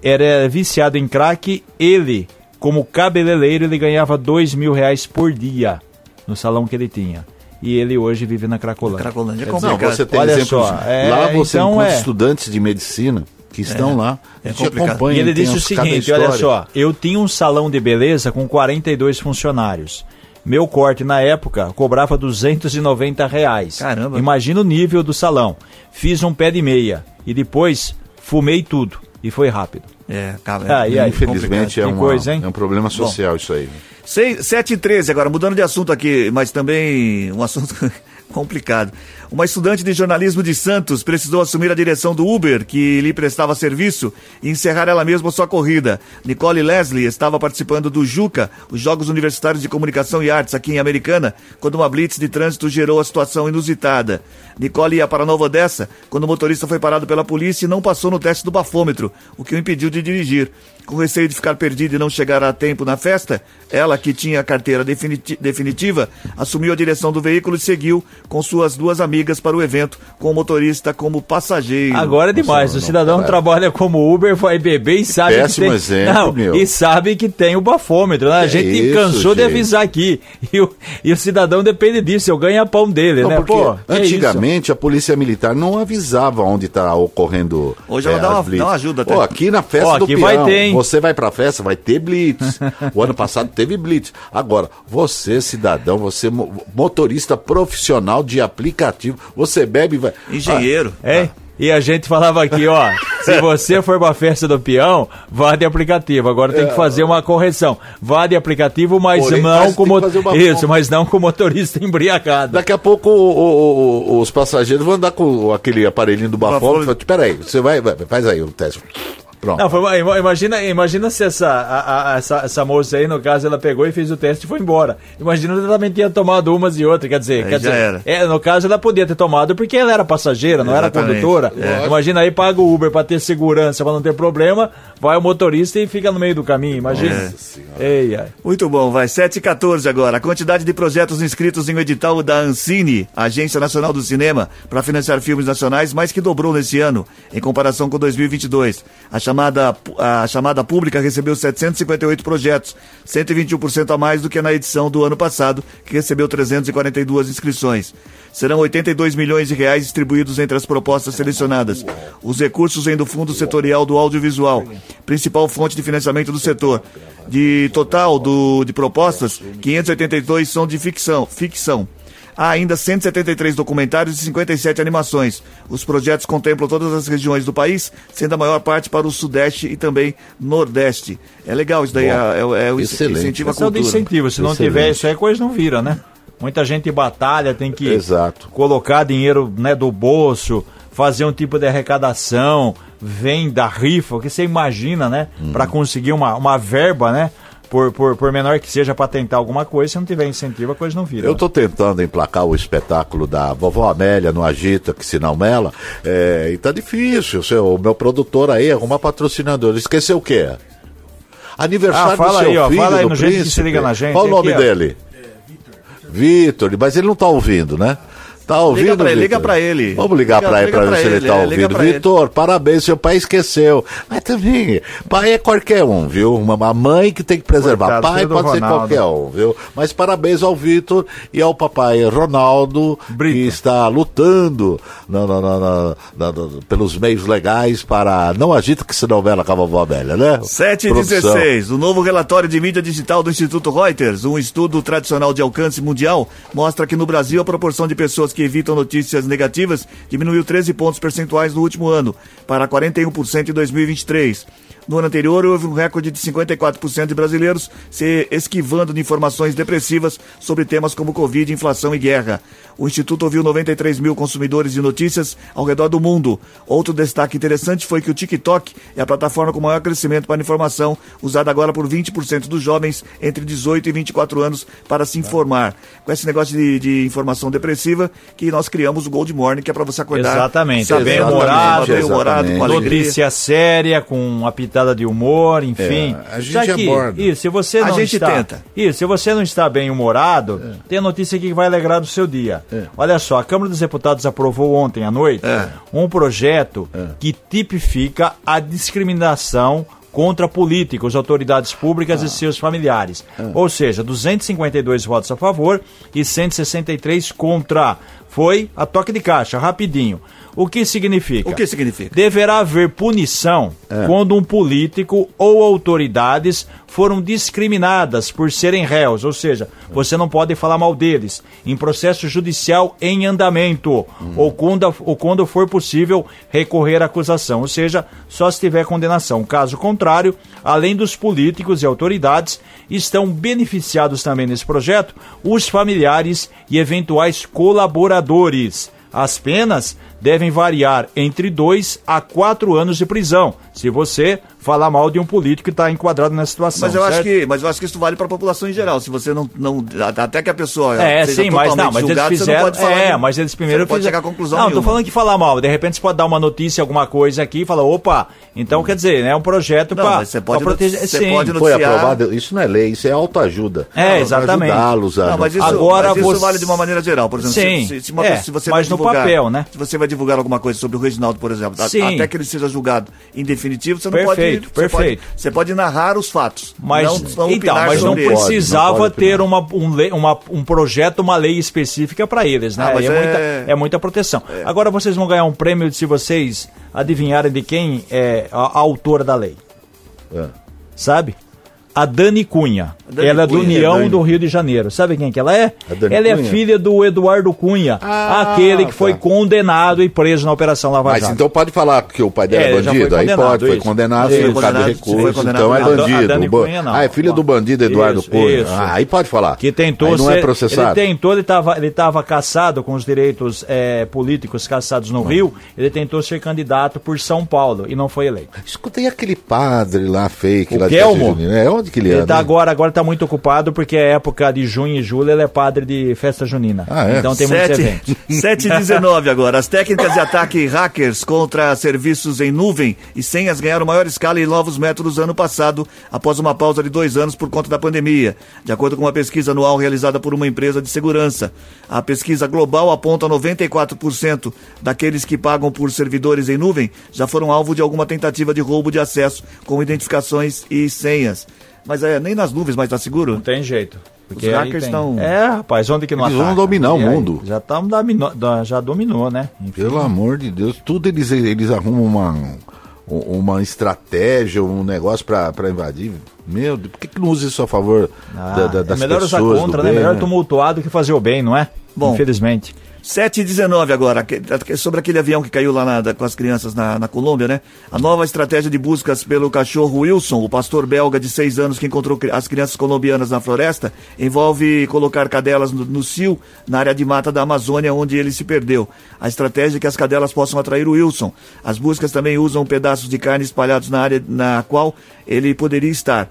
[SPEAKER 4] era viciado em crack, ele, como cabeleireiro, ele ganhava dois mil reais por dia no salão que ele tinha. E ele hoje vive na Cracolândia.
[SPEAKER 2] Cracolândia é
[SPEAKER 4] dizer,
[SPEAKER 3] Não,
[SPEAKER 2] complicado.
[SPEAKER 3] você tem
[SPEAKER 4] Olha
[SPEAKER 3] exemplos.
[SPEAKER 4] só, é,
[SPEAKER 3] lá você
[SPEAKER 4] então
[SPEAKER 3] encontra
[SPEAKER 4] é.
[SPEAKER 3] estudantes de medicina que estão lá.
[SPEAKER 2] é
[SPEAKER 3] a gente
[SPEAKER 2] complicado.
[SPEAKER 3] acompanha.
[SPEAKER 4] E ele disse o seguinte: olha só, eu tinha um salão de beleza com 42 funcionários. Meu corte na época cobrava 290 reais.
[SPEAKER 2] Caramba.
[SPEAKER 4] Imagina o nível do salão. Fiz um pé de meia e depois fumei tudo. E foi rápido.
[SPEAKER 2] É, cara,
[SPEAKER 4] Ah, e aí?
[SPEAKER 3] Infelizmente é, uma-
[SPEAKER 4] coisa, hein?
[SPEAKER 3] é um problema social isso aí.
[SPEAKER 2] 7 e 13 agora, mudando de assunto aqui, mas também um assunto complicado. Uma estudante de jornalismo de Santos precisou assumir a direção do Uber, que lhe prestava serviço, e encerrar ela mesma sua corrida. Nicole Leslie estava participando do JUCA, os Jogos Universitários de Comunicação e Artes, aqui em Americana, quando uma blitz de trânsito gerou a situação inusitada. Nicole ia para Nova Odessa quando o motorista foi parado pela polícia e não passou no teste do bafômetro, o que o impediu de dirigir. Com receio de ficar perdida e não chegar a tempo na festa, ela, que tinha a carteira definiti definitiva, assumiu a direção do veículo e seguiu com suas duas amigas para o evento, com o motorista como passageiro.
[SPEAKER 4] Agora é demais.
[SPEAKER 3] Nossa,
[SPEAKER 4] o cidadão
[SPEAKER 3] não,
[SPEAKER 4] trabalha como Uber, vai beber e sabe
[SPEAKER 3] Péssimo
[SPEAKER 4] que tem...
[SPEAKER 3] exemplo,
[SPEAKER 4] não,
[SPEAKER 3] meu.
[SPEAKER 4] E sabe que tem o bafômetro. Né? A
[SPEAKER 3] Que
[SPEAKER 4] gente
[SPEAKER 3] isso,
[SPEAKER 4] cansou de
[SPEAKER 3] gente.
[SPEAKER 4] avisar aqui. E o, e o cidadão depende disso. Eu ganho a pão dele,
[SPEAKER 3] Não,
[SPEAKER 4] né? Pô, que
[SPEAKER 3] antigamente a polícia militar não avisava onde está ocorrendo.
[SPEAKER 2] Hoje ela
[SPEAKER 3] é,
[SPEAKER 2] dá uma-
[SPEAKER 3] blitz.
[SPEAKER 2] dá uma ajuda até.
[SPEAKER 3] Pô, aqui na festa
[SPEAKER 4] Ó,
[SPEAKER 3] do peão,
[SPEAKER 4] vai ter, hein?
[SPEAKER 3] você vai pra festa, vai ter blitz. o ano passado teve blitz. Agora, você cidadão, você mo- motorista profissional de aplicativo, você bebe e vai.
[SPEAKER 2] Engenheiro.
[SPEAKER 3] Ah,
[SPEAKER 4] É, e a gente falava aqui, ó, se você for pra festa do peão, vá de aplicativo. Agora tem que fazer uma correção. Vá de aplicativo, mas
[SPEAKER 3] Porém,
[SPEAKER 4] não com
[SPEAKER 3] tem que
[SPEAKER 4] mo-
[SPEAKER 3] fazer uma-
[SPEAKER 4] Isso, mas não com motorista embriagado.
[SPEAKER 3] Daqui a pouco o- o- os passageiros vão andar com aquele aparelhinho do bafômetro.
[SPEAKER 2] Bafômetro.
[SPEAKER 3] Espera aí, você vai, vai, faz aí o teste. Pronto.
[SPEAKER 4] Não, foi, imagina, imagina se essa, a- a- essa, essa moça aí, no caso, ela pegou e fez o teste e foi embora. Imagina se ela também tinha tomado umas e outras, quer dizer,
[SPEAKER 2] Aí
[SPEAKER 4] quer dizer
[SPEAKER 2] era.
[SPEAKER 4] É, no caso ela podia ter tomado porque ela era passageira, não era
[SPEAKER 2] Exatamente.
[SPEAKER 4] condutora.
[SPEAKER 2] É.
[SPEAKER 4] Imagina aí, paga o Uber pra ter segurança, pra não ter problema, vai o motorista e fica no meio do caminho, imagina. Ei, ai.
[SPEAKER 2] Muito bom, vai 7 e 14 agora. A quantidade de projetos inscritos em um edital da Ancine, Agência Nacional do Cinema, para financiar filmes nacionais, mais que dobrou nesse ano, em comparação com 2022. A chamada, a chamada pública recebeu 758 projetos, 121% a mais do que na edição do ano passado, que recebeu 342 inscrições. Serão 82 milhões de reais distribuídos entre as propostas selecionadas. Os recursos vêm do Fundo Setorial do Audiovisual, principal fonte de financiamento do setor. De total do, de propostas, 582 são de ficção. ficção. Há ainda 173 documentários e 57 animações. Os projetos contemplam todas as regiões do país, sendo a maior parte para o Sudeste e também Nordeste. É legal isso daí,
[SPEAKER 3] Bom,
[SPEAKER 2] é, é, é o
[SPEAKER 3] excelente.
[SPEAKER 2] incentivo à
[SPEAKER 4] Questão de
[SPEAKER 2] cultura.
[SPEAKER 4] incentivo, se não
[SPEAKER 3] Excelente.
[SPEAKER 4] tiver isso aí, coisa não vira, né? Muita gente batalha, tem que
[SPEAKER 3] Exato.
[SPEAKER 4] colocar dinheiro né, do bolso, fazer um tipo de arrecadação, vem da rifa, o que você imagina, né?
[SPEAKER 3] Uhum.
[SPEAKER 4] Pra conseguir uma, uma verba, né? Por, por, por menor que seja pra tentar alguma coisa, se não tiver incentivo, a coisa não vira.
[SPEAKER 3] Eu
[SPEAKER 4] né?
[SPEAKER 3] tô tentando emplacar o espetáculo da vovó Amélia no Agita, que se não mela, é, e tá difícil. O, seu, o meu produtor aí arrumar patrocinador. Esqueceu o quê? Aniversário
[SPEAKER 4] Ah, fala
[SPEAKER 3] do seu
[SPEAKER 4] aí, ó,
[SPEAKER 3] filho,
[SPEAKER 4] fala aí
[SPEAKER 3] do
[SPEAKER 4] no gente que
[SPEAKER 3] príncipe.
[SPEAKER 4] se liga na gente,
[SPEAKER 3] Qual o nome
[SPEAKER 4] aqui,
[SPEAKER 3] dele? Vitor, mas ele não tá ouvindo, né? Tá ouvindo,
[SPEAKER 2] pra ele, liga pra ele.
[SPEAKER 3] Vamos ligar
[SPEAKER 2] Liga-
[SPEAKER 3] pra ele
[SPEAKER 2] liga
[SPEAKER 3] pra ver se ele
[SPEAKER 2] ele,
[SPEAKER 3] tá
[SPEAKER 2] é, liga
[SPEAKER 3] ouvindo. Vitor, parabéns, seu pai esqueceu. Mas também, pai é qualquer um, viu? Uma uma mãe que tem que preservar.
[SPEAKER 4] Coitado,
[SPEAKER 3] pai pode ser qualquer um, viu? Mas parabéns ao Vitor e ao papai Ronaldo,
[SPEAKER 4] Brito.
[SPEAKER 3] que está lutando na- na- na- pelos meios legais para. Não agita que se novela com a vovó Amélia, né?
[SPEAKER 2] 7 e
[SPEAKER 3] Produção.
[SPEAKER 2] 16. O novo relatório de mídia digital do Instituto Reuters, um estudo tradicional de alcance mundial, mostra que no Brasil a proporção de pessoas que evitam notícias negativas diminuiu 13 pontos percentuais no último ano, para 41% em 2023. No ano anterior, houve um recorde de 54% de brasileiros se esquivando de informações depressivas sobre temas como Covid, inflação e guerra. O Instituto ouviu 93 mil consumidores de notícias ao redor do mundo. Outro destaque interessante foi que o TikTok é a plataforma com maior crescimento para informação, usada agora por 20% dos jovens entre 18 e 24 anos para se informar. Com esse negócio de, de informação depressiva, que nós criamos o Gold Morning, que é para você acordar
[SPEAKER 4] Exatamente,
[SPEAKER 2] sabendo,
[SPEAKER 4] bem
[SPEAKER 3] Exatamente,
[SPEAKER 4] humorado,
[SPEAKER 2] bem humorado, com alegria.
[SPEAKER 4] Notícia séria, com uma pitada de humor, enfim.
[SPEAKER 3] É, a gente
[SPEAKER 4] que,
[SPEAKER 3] aborda.
[SPEAKER 4] Isso, se você
[SPEAKER 2] A
[SPEAKER 4] não
[SPEAKER 2] gente
[SPEAKER 4] está,
[SPEAKER 2] tenta.
[SPEAKER 4] Isso, se você não está bem humorado, tem notícia aqui que vai alegrar o seu dia. Olha só, a Câmara dos Deputados aprovou ontem à noite
[SPEAKER 2] É.
[SPEAKER 4] um projeto que tipifica a discriminação contra políticos, autoridades públicas e seus familiares. Ou seja, 252 votos a favor e 163 contra. Foi a toque de caixa, rapidinho. O que significa?
[SPEAKER 2] O que significa?
[SPEAKER 4] Deverá haver punição quando um político ou autoridades foram discriminadas por serem réus, ou seja, você não pode falar mal deles, em processo judicial em andamento, ou, quando, ou quando for possível recorrer à acusação, ou seja, só se tiver condenação. Caso contrário, além dos políticos e autoridades, estão beneficiados também nesse projeto os familiares e eventuais colaboradores. As penas devem variar entre 2 a 4 anos de prisão, se você falar mal de um político que está enquadrado nessa situação.
[SPEAKER 2] Mas eu,
[SPEAKER 4] certo?
[SPEAKER 2] acho que, mas eu acho que isso vale para a população em geral. Se você não, não. Até que a pessoa.
[SPEAKER 4] É,
[SPEAKER 2] seja
[SPEAKER 4] sim, mas não, mas eles
[SPEAKER 2] julgada, você não
[SPEAKER 4] fizeram.
[SPEAKER 2] pode falar
[SPEAKER 4] É,
[SPEAKER 2] de-
[SPEAKER 4] mas eles primeiro
[SPEAKER 2] você não pode
[SPEAKER 4] fizeram-
[SPEAKER 2] chegar a conclusão
[SPEAKER 4] Não,
[SPEAKER 2] nenhuma.
[SPEAKER 4] tô falando que falar mal. De repente você pode dar uma notícia, alguma coisa aqui e falar, opa, então quer dizer, é um projeto
[SPEAKER 2] Não,
[SPEAKER 4] para
[SPEAKER 2] mas você pode
[SPEAKER 4] proteger.
[SPEAKER 2] você
[SPEAKER 4] sim.
[SPEAKER 2] pode
[SPEAKER 3] Foi
[SPEAKER 2] noticiar-
[SPEAKER 3] aprovado, isso não é lei, isso é autoajuda.
[SPEAKER 4] É, exatamente.
[SPEAKER 3] Ajudá-los a.
[SPEAKER 2] Não, mas isso,
[SPEAKER 4] Agora
[SPEAKER 2] mas isso
[SPEAKER 4] você-
[SPEAKER 2] vale de uma maneira geral. Por exemplo,
[SPEAKER 4] Sim,
[SPEAKER 2] se, se, uma
[SPEAKER 4] é,
[SPEAKER 2] se você
[SPEAKER 4] mas
[SPEAKER 2] vai
[SPEAKER 4] no
[SPEAKER 2] divulgar,
[SPEAKER 4] papel, né?
[SPEAKER 2] Se você vai divulgar alguma coisa sobre o Reginaldo, por exemplo,
[SPEAKER 4] Sim.
[SPEAKER 2] até que ele seja julgado em definitivo, você não
[SPEAKER 4] Perfeito,
[SPEAKER 2] pode. Você
[SPEAKER 4] perfeito.
[SPEAKER 2] Pode, você pode narrar os fatos.
[SPEAKER 4] Mas,
[SPEAKER 2] não, não
[SPEAKER 4] então, mas não precisava
[SPEAKER 3] Não pode
[SPEAKER 4] ter uma, um, lei- uma- um projeto, uma lei específica para eles, né?
[SPEAKER 2] Ah, mas
[SPEAKER 4] é,
[SPEAKER 2] é-
[SPEAKER 4] Muita, é muita proteção. Agora vocês vão ganhar um prêmio se vocês adivinharem de quem é a, a autora da lei.
[SPEAKER 3] É.
[SPEAKER 4] Sabe? A Dani Cunha.
[SPEAKER 2] Dani
[SPEAKER 4] ela é do
[SPEAKER 2] Cunha,
[SPEAKER 4] União
[SPEAKER 3] Dani.
[SPEAKER 4] do Rio de Janeiro. Sabe quem que ela é?
[SPEAKER 3] A
[SPEAKER 4] ela é
[SPEAKER 3] Cunha?
[SPEAKER 4] filha do Eduardo Cunha,
[SPEAKER 3] Ah,
[SPEAKER 4] aquele que foi
[SPEAKER 3] tá.
[SPEAKER 4] condenado e preso na Operação Lava
[SPEAKER 3] Mas
[SPEAKER 4] Jato.
[SPEAKER 3] então pode falar que o pai dela
[SPEAKER 4] É,
[SPEAKER 3] é,
[SPEAKER 4] foi
[SPEAKER 3] bandido? Aí pode, foi condenado,
[SPEAKER 4] Isso.
[SPEAKER 3] foi
[SPEAKER 2] Foi condenado, foi
[SPEAKER 3] recurso,
[SPEAKER 2] condenado.
[SPEAKER 3] então é
[SPEAKER 4] A a
[SPEAKER 3] bandido.
[SPEAKER 4] Cunha, não.
[SPEAKER 3] Ah, é filha do bandido Eduardo
[SPEAKER 4] Isso,
[SPEAKER 3] Cunha.
[SPEAKER 4] isso.
[SPEAKER 3] Ah, aí pode falar.
[SPEAKER 4] que tentou
[SPEAKER 3] aí não
[SPEAKER 4] ser,
[SPEAKER 3] é processado.
[SPEAKER 4] Ele tentou, ele estava ele tava caçado com os direitos eh, políticos caçados no Rio. Ele tentou ser candidato por São Paulo e não foi eleito.
[SPEAKER 3] Escutei aquele padre lá fake
[SPEAKER 4] O
[SPEAKER 3] lá de
[SPEAKER 4] Kelmo?
[SPEAKER 3] Caxias, né? Onde que ele,
[SPEAKER 4] Ele
[SPEAKER 3] anda?
[SPEAKER 4] tá agora, agora tá muito ocupado porque é época de junho e julho, ele é padre de festa junina.
[SPEAKER 3] Ah, é?
[SPEAKER 4] Então tem muitos
[SPEAKER 2] Sete-
[SPEAKER 4] eventos.
[SPEAKER 2] 7 e 19 agora. As técnicas de ataque hackers contra serviços em nuvem e senhas ganharam maior escala e novos métodos ano passado, após uma pausa de dois anos por conta da pandemia. De acordo com uma pesquisa anual realizada por uma empresa de segurança. A pesquisa global aponta 94% daqueles que pagam por servidores em nuvem já foram alvo de alguma tentativa de roubo de acesso com identificações e senhas. Mas é, nem nas nuvens mais tá seguro?
[SPEAKER 4] Não tem jeito. Porque
[SPEAKER 2] Os hackers
[SPEAKER 4] tem-
[SPEAKER 2] estão-
[SPEAKER 4] É, rapaz, onde que não
[SPEAKER 3] Eles vão
[SPEAKER 4] ataca?
[SPEAKER 3] dominar o
[SPEAKER 4] aí?
[SPEAKER 3] mundo.
[SPEAKER 4] Já, da- já dominou, né? Enfim.
[SPEAKER 3] Pelo amor de Deus, tudo eles, eles arrumam uma, uma estratégia, um negócio pra, pra invadir. Meu Deus, por que, que não usa isso a favor
[SPEAKER 4] Ah,
[SPEAKER 3] da, da,
[SPEAKER 4] é
[SPEAKER 3] das
[SPEAKER 4] melhor usar
[SPEAKER 3] pessoas?
[SPEAKER 4] contra,
[SPEAKER 3] do
[SPEAKER 4] né?
[SPEAKER 3] bem,
[SPEAKER 4] Melhor
[SPEAKER 3] né?
[SPEAKER 4] tumultuar do que fazer o bem, não é?
[SPEAKER 2] Bom.
[SPEAKER 4] Infelizmente.
[SPEAKER 2] 7 e 19 agora, sobre aquele avião que caiu lá na- com as crianças na, na Colômbia, né? A nova estratégia de buscas pelo cachorro Wilson, o pastor belga de 6 anos que encontrou as crianças colombianas na floresta, envolve colocar cadelas no, no cio, na área de mata da Amazônia, onde ele se perdeu. A estratégia é que as cadelas possam atrair o Wilson. As buscas também usam pedaços de carne espalhados na área na qual ele poderia estar.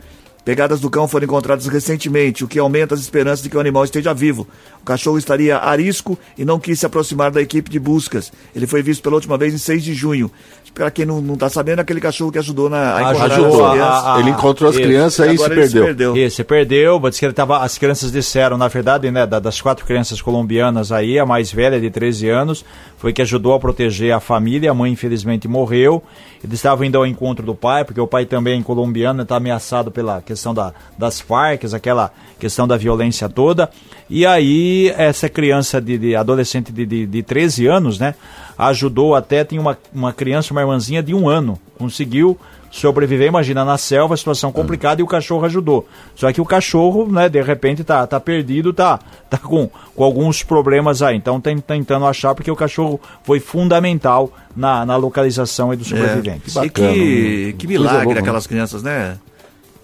[SPEAKER 2] Pegadas do cão foram encontradas recentemente, o que aumenta as esperanças de que o animal esteja vivo. O cachorro estaria arisco e não quis se aproximar da equipe de buscas. Ele foi visto pela última vez em 6 de junho. Para quem não está sabendo, é aquele cachorro que ajudou na, a encontrar
[SPEAKER 3] Ajudou.
[SPEAKER 2] as crianças.
[SPEAKER 4] a-
[SPEAKER 3] ele encontrou as
[SPEAKER 4] isso.
[SPEAKER 3] crianças aí e se
[SPEAKER 2] Agora ele
[SPEAKER 3] perdeu.
[SPEAKER 4] Isso, você perdeu, mas que ele tava, as crianças disseram, na verdade, né, da- das quatro crianças colombianas aí, a mais velha de 13 anos, foi que ajudou a proteger a família, a mãe infelizmente morreu, eles estavam indo ao encontro do pai, porque o pai também é colombiano, está ameaçado pela questão da, das Farc, aquela questão da violência toda, e aí essa criança de, de adolescente de, de, de 13 anos, né, ajudou até, tinha uma, uma criança, uma irmãzinha de um ano, conseguiu sobreviver, imagina, na selva, situação complicada, e o cachorro ajudou. Só que o cachorro, né, de repente tá, tá perdido, tá, tá com, com alguns problemas aí. Então tem tentando achar, porque o cachorro foi fundamental na, na localização e dos sobreviventes.
[SPEAKER 2] E
[SPEAKER 3] bacana,
[SPEAKER 2] que,
[SPEAKER 3] né?
[SPEAKER 2] que milagre
[SPEAKER 3] louca,
[SPEAKER 2] aquelas crianças, né?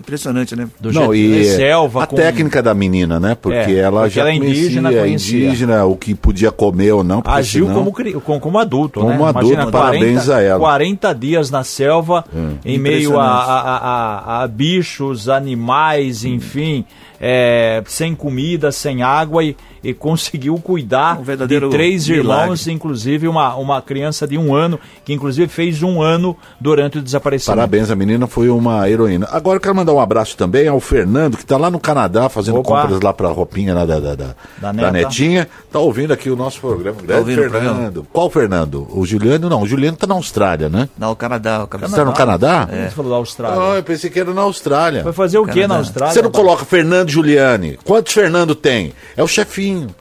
[SPEAKER 2] Impressionante, né?
[SPEAKER 4] Do
[SPEAKER 3] Não,
[SPEAKER 4] jeito-
[SPEAKER 3] e
[SPEAKER 4] é selva
[SPEAKER 3] a
[SPEAKER 4] com-
[SPEAKER 3] técnica da menina, né? Porque
[SPEAKER 4] É,
[SPEAKER 3] ela
[SPEAKER 4] porque
[SPEAKER 3] já
[SPEAKER 4] ela é indígena,
[SPEAKER 3] conhecia, indígena, o que podia comer ou não.
[SPEAKER 4] Agiu
[SPEAKER 3] senão-
[SPEAKER 4] como, cri- como, como adulto,
[SPEAKER 3] Como
[SPEAKER 4] né?
[SPEAKER 3] adulto,
[SPEAKER 4] Imagina,
[SPEAKER 3] parabéns a ela.
[SPEAKER 4] 40 dias na selva, em meio a, a- a- a bichos, animais, enfim, é, sem comida, sem água e, e conseguiu cuidar
[SPEAKER 2] Um verdadeiro
[SPEAKER 4] de três
[SPEAKER 2] milagre.
[SPEAKER 4] irmãos, inclusive uma, uma criança de um ano, que inclusive fez um ano durante o desaparecimento.
[SPEAKER 3] Parabéns, a menina foi uma heroína. Agora eu quero mandar um abraço também ao Fernando, que está lá no Canadá fazendo
[SPEAKER 4] Opa.
[SPEAKER 3] compras lá para a roupinha lá da, da, da,
[SPEAKER 4] Da
[SPEAKER 3] da netinha. Tá ouvindo aqui o nosso programa. Grande
[SPEAKER 2] ouvindo o
[SPEAKER 3] Fernando. Qual Fernando? O Juliano? Não, o Juliano tá na Austrália, né?
[SPEAKER 2] Não, o Canadá. O Canadá.
[SPEAKER 3] Você tá no Canadá?
[SPEAKER 4] Você falou da Austrália.
[SPEAKER 3] Ah, eu pensei que era na Austrália.
[SPEAKER 4] Vai fazer o que
[SPEAKER 2] Canadá.
[SPEAKER 4] na Austrália?
[SPEAKER 3] Você não coloca Fernando Giuliani. Quantos Fernando tem? É o chefinho.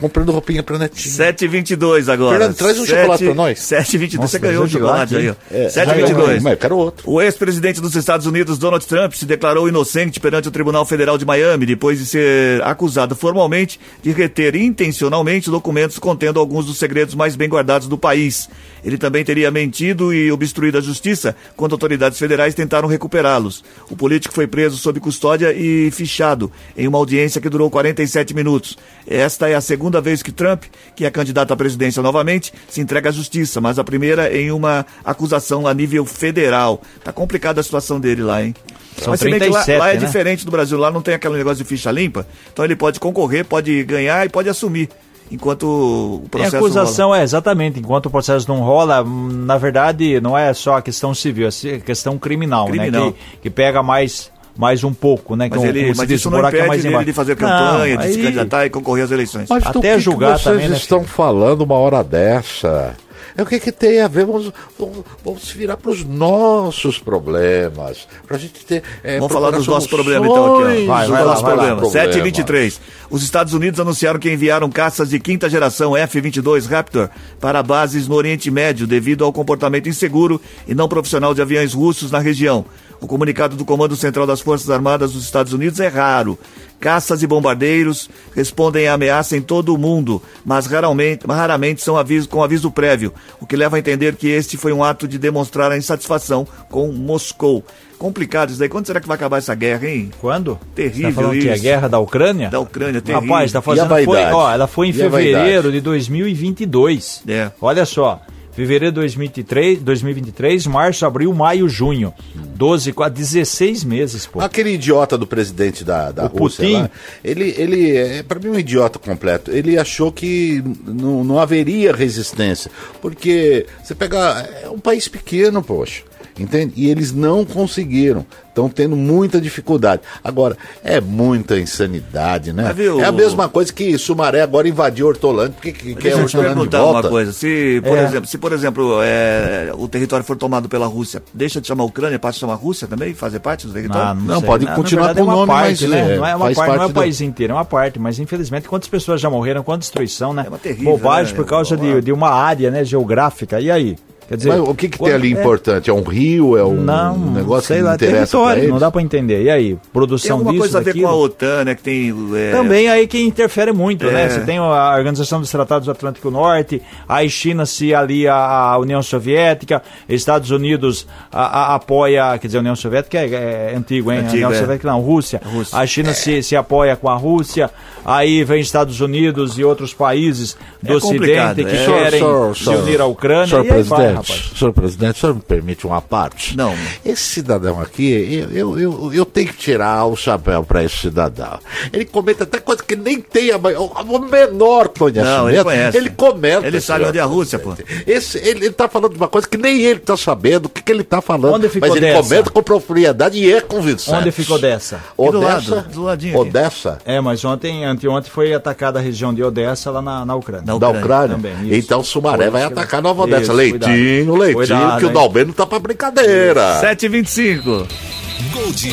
[SPEAKER 3] Comprando roupinha pra netinha.
[SPEAKER 2] 7h22 agora.
[SPEAKER 3] Fernando, traz um chocolate pra nós.
[SPEAKER 2] 7h22.
[SPEAKER 4] Nossa,
[SPEAKER 2] Você ganhou o
[SPEAKER 4] eu
[SPEAKER 2] chocolate aí, ó.
[SPEAKER 3] É,
[SPEAKER 2] 7h22.
[SPEAKER 3] Mas eu quero outro.
[SPEAKER 2] O ex-presidente dos Estados Unidos, Donald Trump, se declarou inocente perante o Tribunal Federal de Miami depois de ser acusado formalmente de reter intencionalmente documentos contendo alguns dos segredos mais bem guardados do país. Ele também teria mentido e obstruído a justiça quando autoridades federais tentaram recuperá-los. O político foi preso sob custódia e fichado em uma audiência que durou 47 minutos. Esta é a segunda segunda vez que Trump, que é candidato à presidência novamente, se entrega à justiça, mas a primeira em uma acusação a nível federal. Tá complicada a situação dele lá, hein?
[SPEAKER 4] São
[SPEAKER 2] mas se bem que lá,
[SPEAKER 4] 37,
[SPEAKER 2] lá é
[SPEAKER 4] né?
[SPEAKER 2] diferente do Brasil, lá não tem aquele negócio de ficha limpa, então ele pode concorrer, pode ganhar e pode assumir, enquanto o
[SPEAKER 4] Tem
[SPEAKER 2] processo
[SPEAKER 4] acusação, é, exatamente. Enquanto o processo não rola, na verdade, não é só a questão civil, é a questão criminal,
[SPEAKER 2] Criminal.
[SPEAKER 4] né? Que, que pega mais, mais um pouco, né?
[SPEAKER 2] Mas,
[SPEAKER 4] Que,
[SPEAKER 2] ele, mas isso não
[SPEAKER 4] é
[SPEAKER 2] impede
[SPEAKER 4] mais
[SPEAKER 2] dele de fazer
[SPEAKER 4] Não,
[SPEAKER 2] campanha, de
[SPEAKER 4] aí-
[SPEAKER 2] se candidatar e concorrer às eleições.
[SPEAKER 3] Mas
[SPEAKER 4] Até
[SPEAKER 3] que
[SPEAKER 4] julgar
[SPEAKER 3] que vocês
[SPEAKER 4] também, né,
[SPEAKER 3] estão falando uma hora dessa? É o que, que tem a ver? Vamos, vamos, vamos se virar para os nossos problemas. Para a gente ter. é,
[SPEAKER 2] Vamos falar dos nossos problemas então aqui, ó.
[SPEAKER 4] Vai,
[SPEAKER 3] dos
[SPEAKER 4] vai lá, vai lá.
[SPEAKER 2] problemas. 7 e 23. Os Estados Unidos anunciaram que enviaram caças de quinta geração F-22 Raptor para bases no Oriente Médio devido ao comportamento inseguro e não profissional de aviões russos na região. O comunicado do Comando Central das Forças Armadas dos Estados Unidos é raro. Caças e bombardeiros respondem à ameaça em todo o mundo, mas raramente, raramente são aviso, com aviso prévio, o que leva a entender que este foi um ato de demonstrar a insatisfação com Moscou. Complicado isso daí. Quando será que vai acabar essa guerra, hein?
[SPEAKER 4] Quando?
[SPEAKER 2] Terrível
[SPEAKER 4] Você tá falando que é a
[SPEAKER 2] isso.
[SPEAKER 4] guerra da Ucrânia?
[SPEAKER 2] Da Ucrânia, terrível.
[SPEAKER 4] Rapaz, tá fazendo.
[SPEAKER 3] A
[SPEAKER 4] Foi, ó, ela foi em
[SPEAKER 3] E a
[SPEAKER 4] fevereiro de 2022.
[SPEAKER 2] É.
[SPEAKER 4] Olha só. Fevereiro de 2023, 2023, março, abril, maio, junho. 12, quase 16 meses, pô.
[SPEAKER 3] Aquele idiota do presidente da, da
[SPEAKER 4] O
[SPEAKER 3] Rússia
[SPEAKER 4] Putin?
[SPEAKER 3] lá, ele, ele é para mim um idiota completo. Ele achou que não, não haveria resistência, porque você pega é um país pequeno, poxa, entende? E eles não conseguiram, estão tendo muita dificuldade. Agora é muita insanidade, né?
[SPEAKER 2] Viu,
[SPEAKER 3] é a mesma coisa que Sumaré agora invadiu Hortolândia, porque que quer
[SPEAKER 2] Deixa eu te perguntar uma coisa. Se, por
[SPEAKER 4] É.
[SPEAKER 2] exemplo, se, por exemplo é, o território for tomado pela Rússia, deixa de chamar Ucrânia, passa a chamar Rússia também? Fazer parte do território?
[SPEAKER 3] Não,
[SPEAKER 4] sei.
[SPEAKER 3] pode
[SPEAKER 4] Na-
[SPEAKER 3] continuar
[SPEAKER 4] verdade,
[SPEAKER 3] com o
[SPEAKER 4] é uma
[SPEAKER 3] nome,
[SPEAKER 4] parte,
[SPEAKER 3] mas,
[SPEAKER 4] né?
[SPEAKER 3] é,
[SPEAKER 4] não é uma
[SPEAKER 3] faz
[SPEAKER 4] parte, não é o
[SPEAKER 3] parte do-
[SPEAKER 4] país inteiro, é uma parte. Mas infelizmente, quantas pessoas já morreram, quanta destruição, né?
[SPEAKER 2] É uma terrível,
[SPEAKER 4] Bobagem
[SPEAKER 2] né?
[SPEAKER 4] por causa de, de uma área né, geográfica. E aí? Quer dizer,
[SPEAKER 3] Mas o que, que tem ali
[SPEAKER 4] é-
[SPEAKER 3] importante? É um rio? É um
[SPEAKER 4] Não,
[SPEAKER 3] negócio
[SPEAKER 4] sei
[SPEAKER 3] que
[SPEAKER 4] lá,
[SPEAKER 3] interessa
[SPEAKER 4] território, não dá pra entender. E aí,
[SPEAKER 2] Tem
[SPEAKER 4] produção
[SPEAKER 2] alguma
[SPEAKER 4] disso,
[SPEAKER 2] coisa a ver
[SPEAKER 4] daquilo?
[SPEAKER 2] com a OTAN, né? Que tem. é,
[SPEAKER 4] Também aí que interfere muito,
[SPEAKER 2] É.
[SPEAKER 4] né? Você tem a Organização dos Tratados do Atlântico Norte, aí China se alia à União Soviética, Estados Unidos a- a- apoia, quer dizer, a União Soviética é, é antigo, hein?
[SPEAKER 2] Antigo,
[SPEAKER 4] a União
[SPEAKER 2] é.
[SPEAKER 4] Soviética não, Rússia.
[SPEAKER 2] Rússia.
[SPEAKER 4] A China se, se apoia com a Rússia, aí vem Estados Unidos e outros países do
[SPEAKER 2] É
[SPEAKER 4] Ocidente que
[SPEAKER 2] é.
[SPEAKER 4] querem
[SPEAKER 3] Senhor-
[SPEAKER 4] se
[SPEAKER 3] senhor-
[SPEAKER 4] unir à Ucrânia.
[SPEAKER 3] Senhor
[SPEAKER 4] e
[SPEAKER 3] presidente,
[SPEAKER 4] rapaz.
[SPEAKER 3] senhor presidente, o senhor me permite uma parte?
[SPEAKER 2] Não.
[SPEAKER 3] Esse cidadão aqui, eu, eu, eu, tenho que tirar o chapéu para esse cidadão. Ele comenta até coisa que nem tem a, o menor conhecimento.
[SPEAKER 2] Não, ele conhece.
[SPEAKER 3] Ele comenta.
[SPEAKER 2] Ele sabe onde é a Rússia, pô.
[SPEAKER 3] Esse, ele, ele tá falando de uma coisa que nem ele tá sabendo, o que, que ele tá falando.
[SPEAKER 4] Onde ficou
[SPEAKER 3] mas ele
[SPEAKER 4] dessa?
[SPEAKER 3] comenta com propriedade e é convincente.
[SPEAKER 4] Onde ficou dessa?
[SPEAKER 2] Aqui do
[SPEAKER 3] Odessa?
[SPEAKER 2] lado, do ladinho aqui.
[SPEAKER 3] Odessa?
[SPEAKER 4] É, mas ontem, anteontem foi atacada a região de Odessa lá na, na Ucrânia.
[SPEAKER 2] Na
[SPEAKER 3] da
[SPEAKER 2] Ucrânia
[SPEAKER 3] Ucrânia.
[SPEAKER 4] também,
[SPEAKER 3] então Sumaré vai atacar Nova Odessa.
[SPEAKER 4] Isso,
[SPEAKER 3] leitinho, leitinho,
[SPEAKER 4] Cuidado,
[SPEAKER 3] que o não tá pra brincadeira.
[SPEAKER 2] 7h25.
[SPEAKER 1] Gold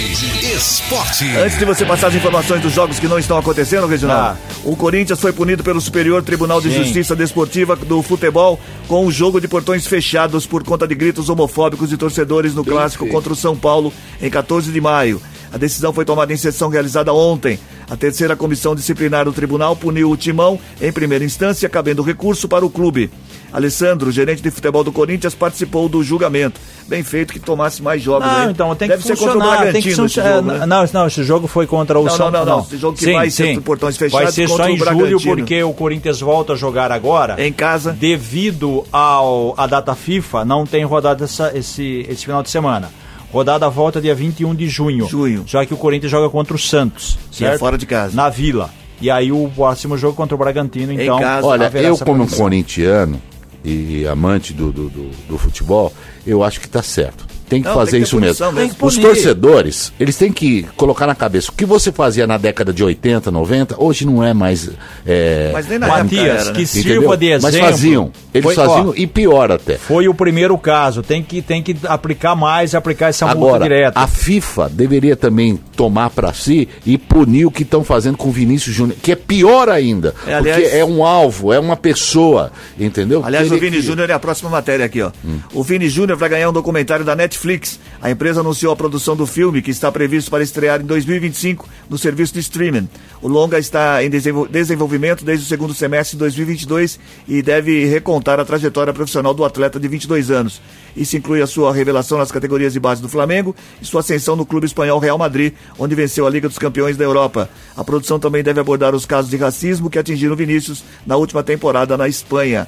[SPEAKER 1] Esporte.
[SPEAKER 2] Antes de você passar as informações dos jogos que não estão acontecendo, Reginaldo,
[SPEAKER 4] Ah.
[SPEAKER 2] o Corinthians foi punido pelo Superior Tribunal de
[SPEAKER 4] Sim.
[SPEAKER 2] Justiça Desportiva do Futebol com um jogo de portões fechados por conta de gritos homofóbicos de torcedores no clássico contra o São Paulo em 14 de maio. A decisão foi tomada em sessão realizada ontem. A terceira comissão disciplinar do tribunal puniu o Timão em primeira instância, cabendo recurso para o clube. Alessandro, gerente de futebol do Corinthians, participou do julgamento. Bem feito que tomasse mais jogos
[SPEAKER 4] Não,
[SPEAKER 2] aí.
[SPEAKER 4] então tem
[SPEAKER 2] Deve
[SPEAKER 4] que
[SPEAKER 2] ser contra o.
[SPEAKER 4] Tem que
[SPEAKER 2] jogo, né?
[SPEAKER 4] Não, não, esse jogo foi contra o
[SPEAKER 2] Não,
[SPEAKER 4] São
[SPEAKER 2] não, não, não. Esse jogo que vai ser por portões fechados
[SPEAKER 4] Vai ser só em julho, porque o Corinthians volta a jogar agora.
[SPEAKER 2] Em casa.
[SPEAKER 4] Devido ao a data FIFA, não tem rodada essa, esse, esse final de semana. Rodada volta dia 21 de junho.
[SPEAKER 2] Junho.
[SPEAKER 4] Só que o Corinthians joga contra o Santos.
[SPEAKER 2] É
[SPEAKER 4] certo?
[SPEAKER 2] fora de casa.
[SPEAKER 4] Na Vila. E aí o próximo jogo contra o Bragantino,
[SPEAKER 2] Em
[SPEAKER 4] então.
[SPEAKER 2] casa.
[SPEAKER 3] Olha, eu como
[SPEAKER 4] punição.
[SPEAKER 3] corintiano e amante do, do, do- do futebol, eu acho que tá certo. Tem que
[SPEAKER 2] Não,
[SPEAKER 3] fazer
[SPEAKER 2] tem que
[SPEAKER 3] isso mesmo.
[SPEAKER 2] punição
[SPEAKER 3] Os torcedores, eles têm que colocar na cabeça o que você fazia na década de 80, 90, hoje não é mais. é,
[SPEAKER 2] Mas nem na época
[SPEAKER 4] Matias,
[SPEAKER 2] era, né?
[SPEAKER 4] que
[SPEAKER 3] entendeu?
[SPEAKER 4] sirva de exemplo.
[SPEAKER 3] Mas faziam. Eles
[SPEAKER 4] Foi-
[SPEAKER 3] faziam
[SPEAKER 4] ó,
[SPEAKER 3] e pior até.
[SPEAKER 4] Foi o primeiro caso. Tem que, tem que aplicar mais, aplicar essa multa
[SPEAKER 3] Agora,
[SPEAKER 4] direta.
[SPEAKER 3] a FIFA deveria também tomar para si e punir o que estão fazendo com o Vinícius Júnior, que é pior ainda,
[SPEAKER 2] É, aliás-
[SPEAKER 3] porque é um alvo, é uma pessoa, entendeu?
[SPEAKER 2] Aliás, o Vini
[SPEAKER 3] que-
[SPEAKER 2] Júnior é a próxima matéria aqui, ó.
[SPEAKER 3] Hum.
[SPEAKER 2] O Vini Júnior vai ganhar um documentário da Netflix Netflix. A empresa anunciou a produção do filme, que está previsto para estrear em 2025 no serviço de streaming. O longa está em desenvolvimento desde o segundo semestre de 2022 e deve recontar a trajetória profissional do atleta de 22 anos. Isso inclui a sua revelação nas categorias de base do Flamengo e sua ascensão no clube espanhol Real Madrid, onde venceu a Liga dos Campeões da Europa. A produção também deve abordar os casos de racismo que atingiram Vinícius na última temporada na Espanha.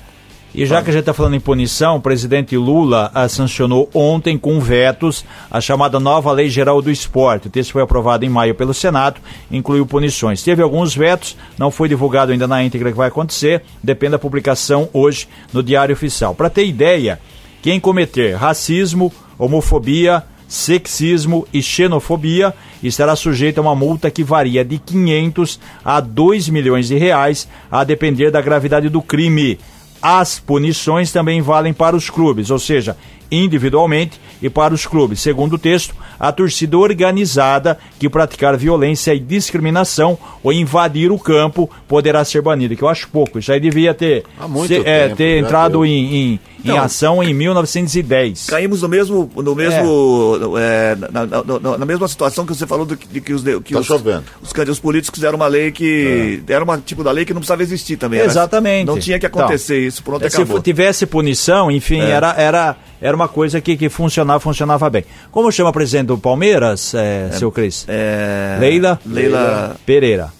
[SPEAKER 4] E já que a gente está falando em punição, o presidente Lula a sancionou ontem com vetos a chamada nova Lei Geral do Esporte. O texto foi aprovado em maio pelo Senado, incluiu punições. Teve alguns vetos, não foi divulgado ainda na íntegra que vai acontecer, depende da publicação hoje no Diário Oficial. Para ter ideia, quem cometer racismo, homofobia, sexismo e xenofobia estará sujeito a uma multa que varia de 500 a 2 milhões de reais, a depender da gravidade do crime. As punições também valem para os clubes, ou seja, individualmente e para os clubes. Segundo o texto, a torcida organizada que praticar violência e discriminação ou invadir o campo poderá ser banida, que eu acho pouco. Isso aí devia ter, ser, é, ter entrado em, em, em ação em 1910.
[SPEAKER 2] Caímos no mesmo, no mesmo é. É, na, na, na, mesma situação que você falou do, de que os que
[SPEAKER 3] tá
[SPEAKER 2] os,
[SPEAKER 3] chovendo.
[SPEAKER 2] Os, os, políticos fizeram uma lei que é. era uma tipo da lei que não precisava existir também.
[SPEAKER 4] Exatamente.
[SPEAKER 2] Não tinha que acontecer então, isso, pronto,
[SPEAKER 4] se
[SPEAKER 2] acabou.
[SPEAKER 4] tivesse punição, enfim, é. era, era era uma coisa que, que funcionava, funcionava bem. Como chama a presidente do Palmeiras, é, é, seu Cris?
[SPEAKER 2] É...
[SPEAKER 4] Leila?
[SPEAKER 2] Leila
[SPEAKER 4] Pereira.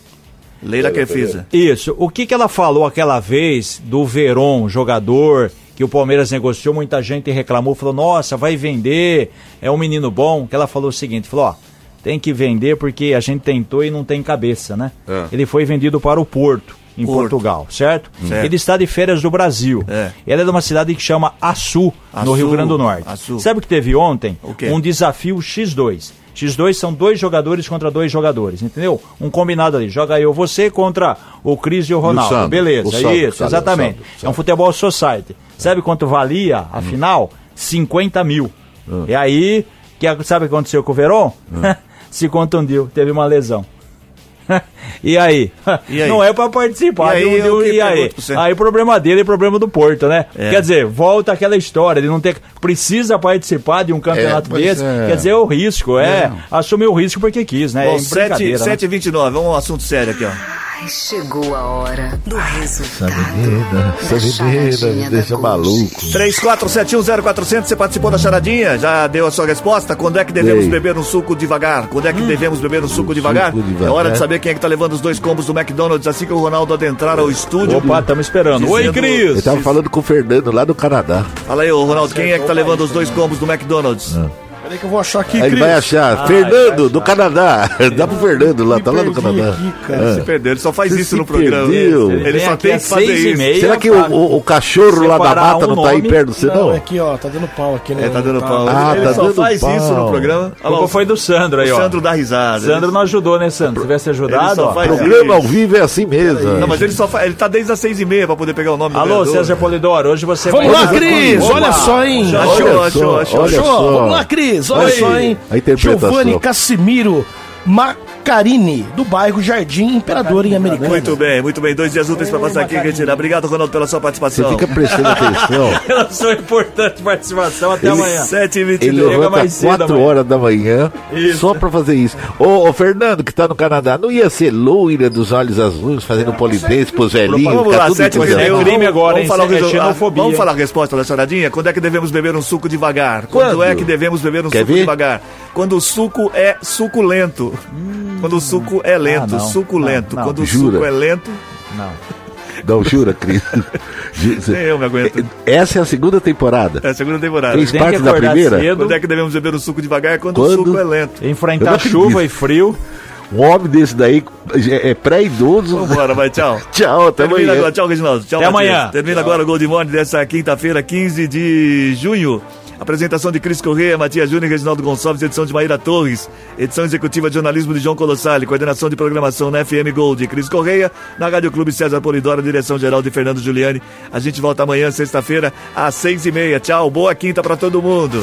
[SPEAKER 2] Leila Kerfisa.
[SPEAKER 4] Isso. O que, que ela falou aquela vez do Veron, jogador, que o Palmeiras negociou, muita gente reclamou, falou, nossa, vai vender, é um menino bom. Que ela falou o seguinte, falou, ó, tem que vender porque a gente tentou e não tem cabeça, né? É. Ele foi vendido para o Porto em Porto. Portugal, certo? certo? Ele está de férias do Brasil. É. Ela é de uma cidade que chama Açu, Açu no Rio Grande do Norte. Açu. Sabe o que teve ontem? Um desafio X2. X2 são dois jogadores contra dois jogadores, entendeu? Um combinado ali. Joga eu, você contra o Cris e o Ronaldo. O Beleza, o Sandro, isso, exatamente. Sandro, Sandro. É um futebol society. Sabe quanto valia a hum. final? 50 mil. Hum. E aí, que, sabe o que aconteceu com o Verón? Hum. Se contundiu, teve uma lesão. e, aí? e, aí? Não é para participar.
[SPEAKER 2] E aí?
[SPEAKER 4] E aí? aí problema dele é problema do Porto, né? É. Quer dizer, volta aquela história de não ter. Precisa participar de um campeonato é, desse. É. Quer dizer, o risco, é. Assumir o risco porque quis, né?
[SPEAKER 2] Bom, é 7h29, né? vamos um assunto sério aqui, ó.
[SPEAKER 5] Chegou a hora do resultado.
[SPEAKER 6] Essa menina, essa menina me deixa maluco.
[SPEAKER 2] 34710400, você participou da charadinha? Já deu a sua resposta? Quando é que devemos Ei. beber um suco devagar? Quando é que hum. devemos beber um suco, devagar? suco devagar? É hora de saber quem é que tá levando os dois combos do McDonald's assim que o Ronaldo adentrar ao estúdio.
[SPEAKER 4] Opa, estamos esperando. Dizendo... Oi, Cris!
[SPEAKER 6] Eu tava falando com o Fernando lá do Canadá.
[SPEAKER 2] Fala aí, ô Ronaldo, quem é que tá levando os dois combos do McDonald's? Ah.
[SPEAKER 7] Peraí que eu vou achar aqui,
[SPEAKER 6] Aí ele vai achar. Fernando, do Canadá. Dá pro Fernando lá, tá lá no Canadá. Aqui,
[SPEAKER 2] cara. Se perdeu, ele só faz Você isso no programa.
[SPEAKER 6] Perdeu.
[SPEAKER 2] Ele só tem que fazer isso.
[SPEAKER 6] Será que o, o, o cachorro lá da mata não tá aí perto do você, não?
[SPEAKER 7] Não, aqui, ó, tá dando pau aqui.
[SPEAKER 2] Né? É, tá dando pau.
[SPEAKER 6] Ah,
[SPEAKER 2] ele
[SPEAKER 6] tá
[SPEAKER 2] só
[SPEAKER 6] dando
[SPEAKER 2] faz
[SPEAKER 6] pau.
[SPEAKER 2] isso no programa.
[SPEAKER 4] A culpa foi do Sandro aí, ó.
[SPEAKER 2] O Sandro dá risada.
[SPEAKER 4] Sandro não ajudou, né, Sandro? Se tivesse ajudado, ó.
[SPEAKER 6] Programa ao vivo é assim mesmo.
[SPEAKER 2] Não, mas ele só faz, ele tá desde as seis e meia pra poder pegar o nome do
[SPEAKER 4] Alô, César Polidoro, hoje você
[SPEAKER 7] vai... Vamos lá, Cris, olha só, hein.
[SPEAKER 2] Achou, achou, achou.
[SPEAKER 7] Achou, vamos lá, Cris, olha só, hein. Giovanni Cassimiro Macarini, do bairro Jardim Imperador em Americana.
[SPEAKER 2] Muito bem, muito bem. Dois dias úteis para passar aqui, retirar. Obrigado, Ronaldo, pela sua participação.
[SPEAKER 6] Você fica prestando atenção.
[SPEAKER 4] pela sua importante participação. Até
[SPEAKER 6] ele,
[SPEAKER 4] amanhã.
[SPEAKER 2] 7 h
[SPEAKER 6] Ele levanta mais 4 horas da manhã isso. só para fazer isso. Ô, ô, Fernando, que tá no Canadá, não ia ser loira dos olhos azuis, fazendo polidense pros velhinhos?
[SPEAKER 2] Vamos lá, 7 h
[SPEAKER 4] É crime agora,
[SPEAKER 2] vamos, falar,
[SPEAKER 4] é xenofobia.
[SPEAKER 2] Vamos falar a resposta da choradinha? Quando é que devemos beber um suco devagar? Quando, Quando é que devemos beber um
[SPEAKER 6] Quer
[SPEAKER 2] suco
[SPEAKER 6] ver?
[SPEAKER 2] devagar? Quando o suco é suculento. Hum. Quando o suco é lento, ah, suculento. Não, não. Quando
[SPEAKER 6] Jura?
[SPEAKER 2] o suco é lento.
[SPEAKER 4] Não.
[SPEAKER 6] Não, jura, Cris?
[SPEAKER 2] Nem eu me aguento.
[SPEAKER 6] Essa é a segunda temporada.
[SPEAKER 2] É a segunda temporada.
[SPEAKER 6] Fez parte da primeira?
[SPEAKER 2] Cedo. Quando é que devemos beber o suco devagar? Quando, quando... o suco é lento.
[SPEAKER 4] Enfrentar chuva e frio.
[SPEAKER 6] Um homem desse daí é pré-idoso.
[SPEAKER 2] Vambora, vai, tchau.
[SPEAKER 6] tchau, até
[SPEAKER 2] Termina
[SPEAKER 6] amanhã.
[SPEAKER 2] Agora, tchau, Reginaldo. Tchau,
[SPEAKER 4] até Matias. amanhã.
[SPEAKER 2] Termina
[SPEAKER 4] tchau.
[SPEAKER 2] agora o Gold Morning dessa quinta-feira, 15 de junho. Apresentação de Cris Correia, Matias Júnior e Reginaldo Gonçalves, edição de Maíra Torres, edição executiva de jornalismo de João Colossali, coordenação de programação na FM Gold, Cris Correia, na Rádio Clube César Polidoro, direção geral de Fernando Giuliani. A gente volta amanhã, sexta-feira, às seis e meia. Tchau, boa quinta para todo mundo.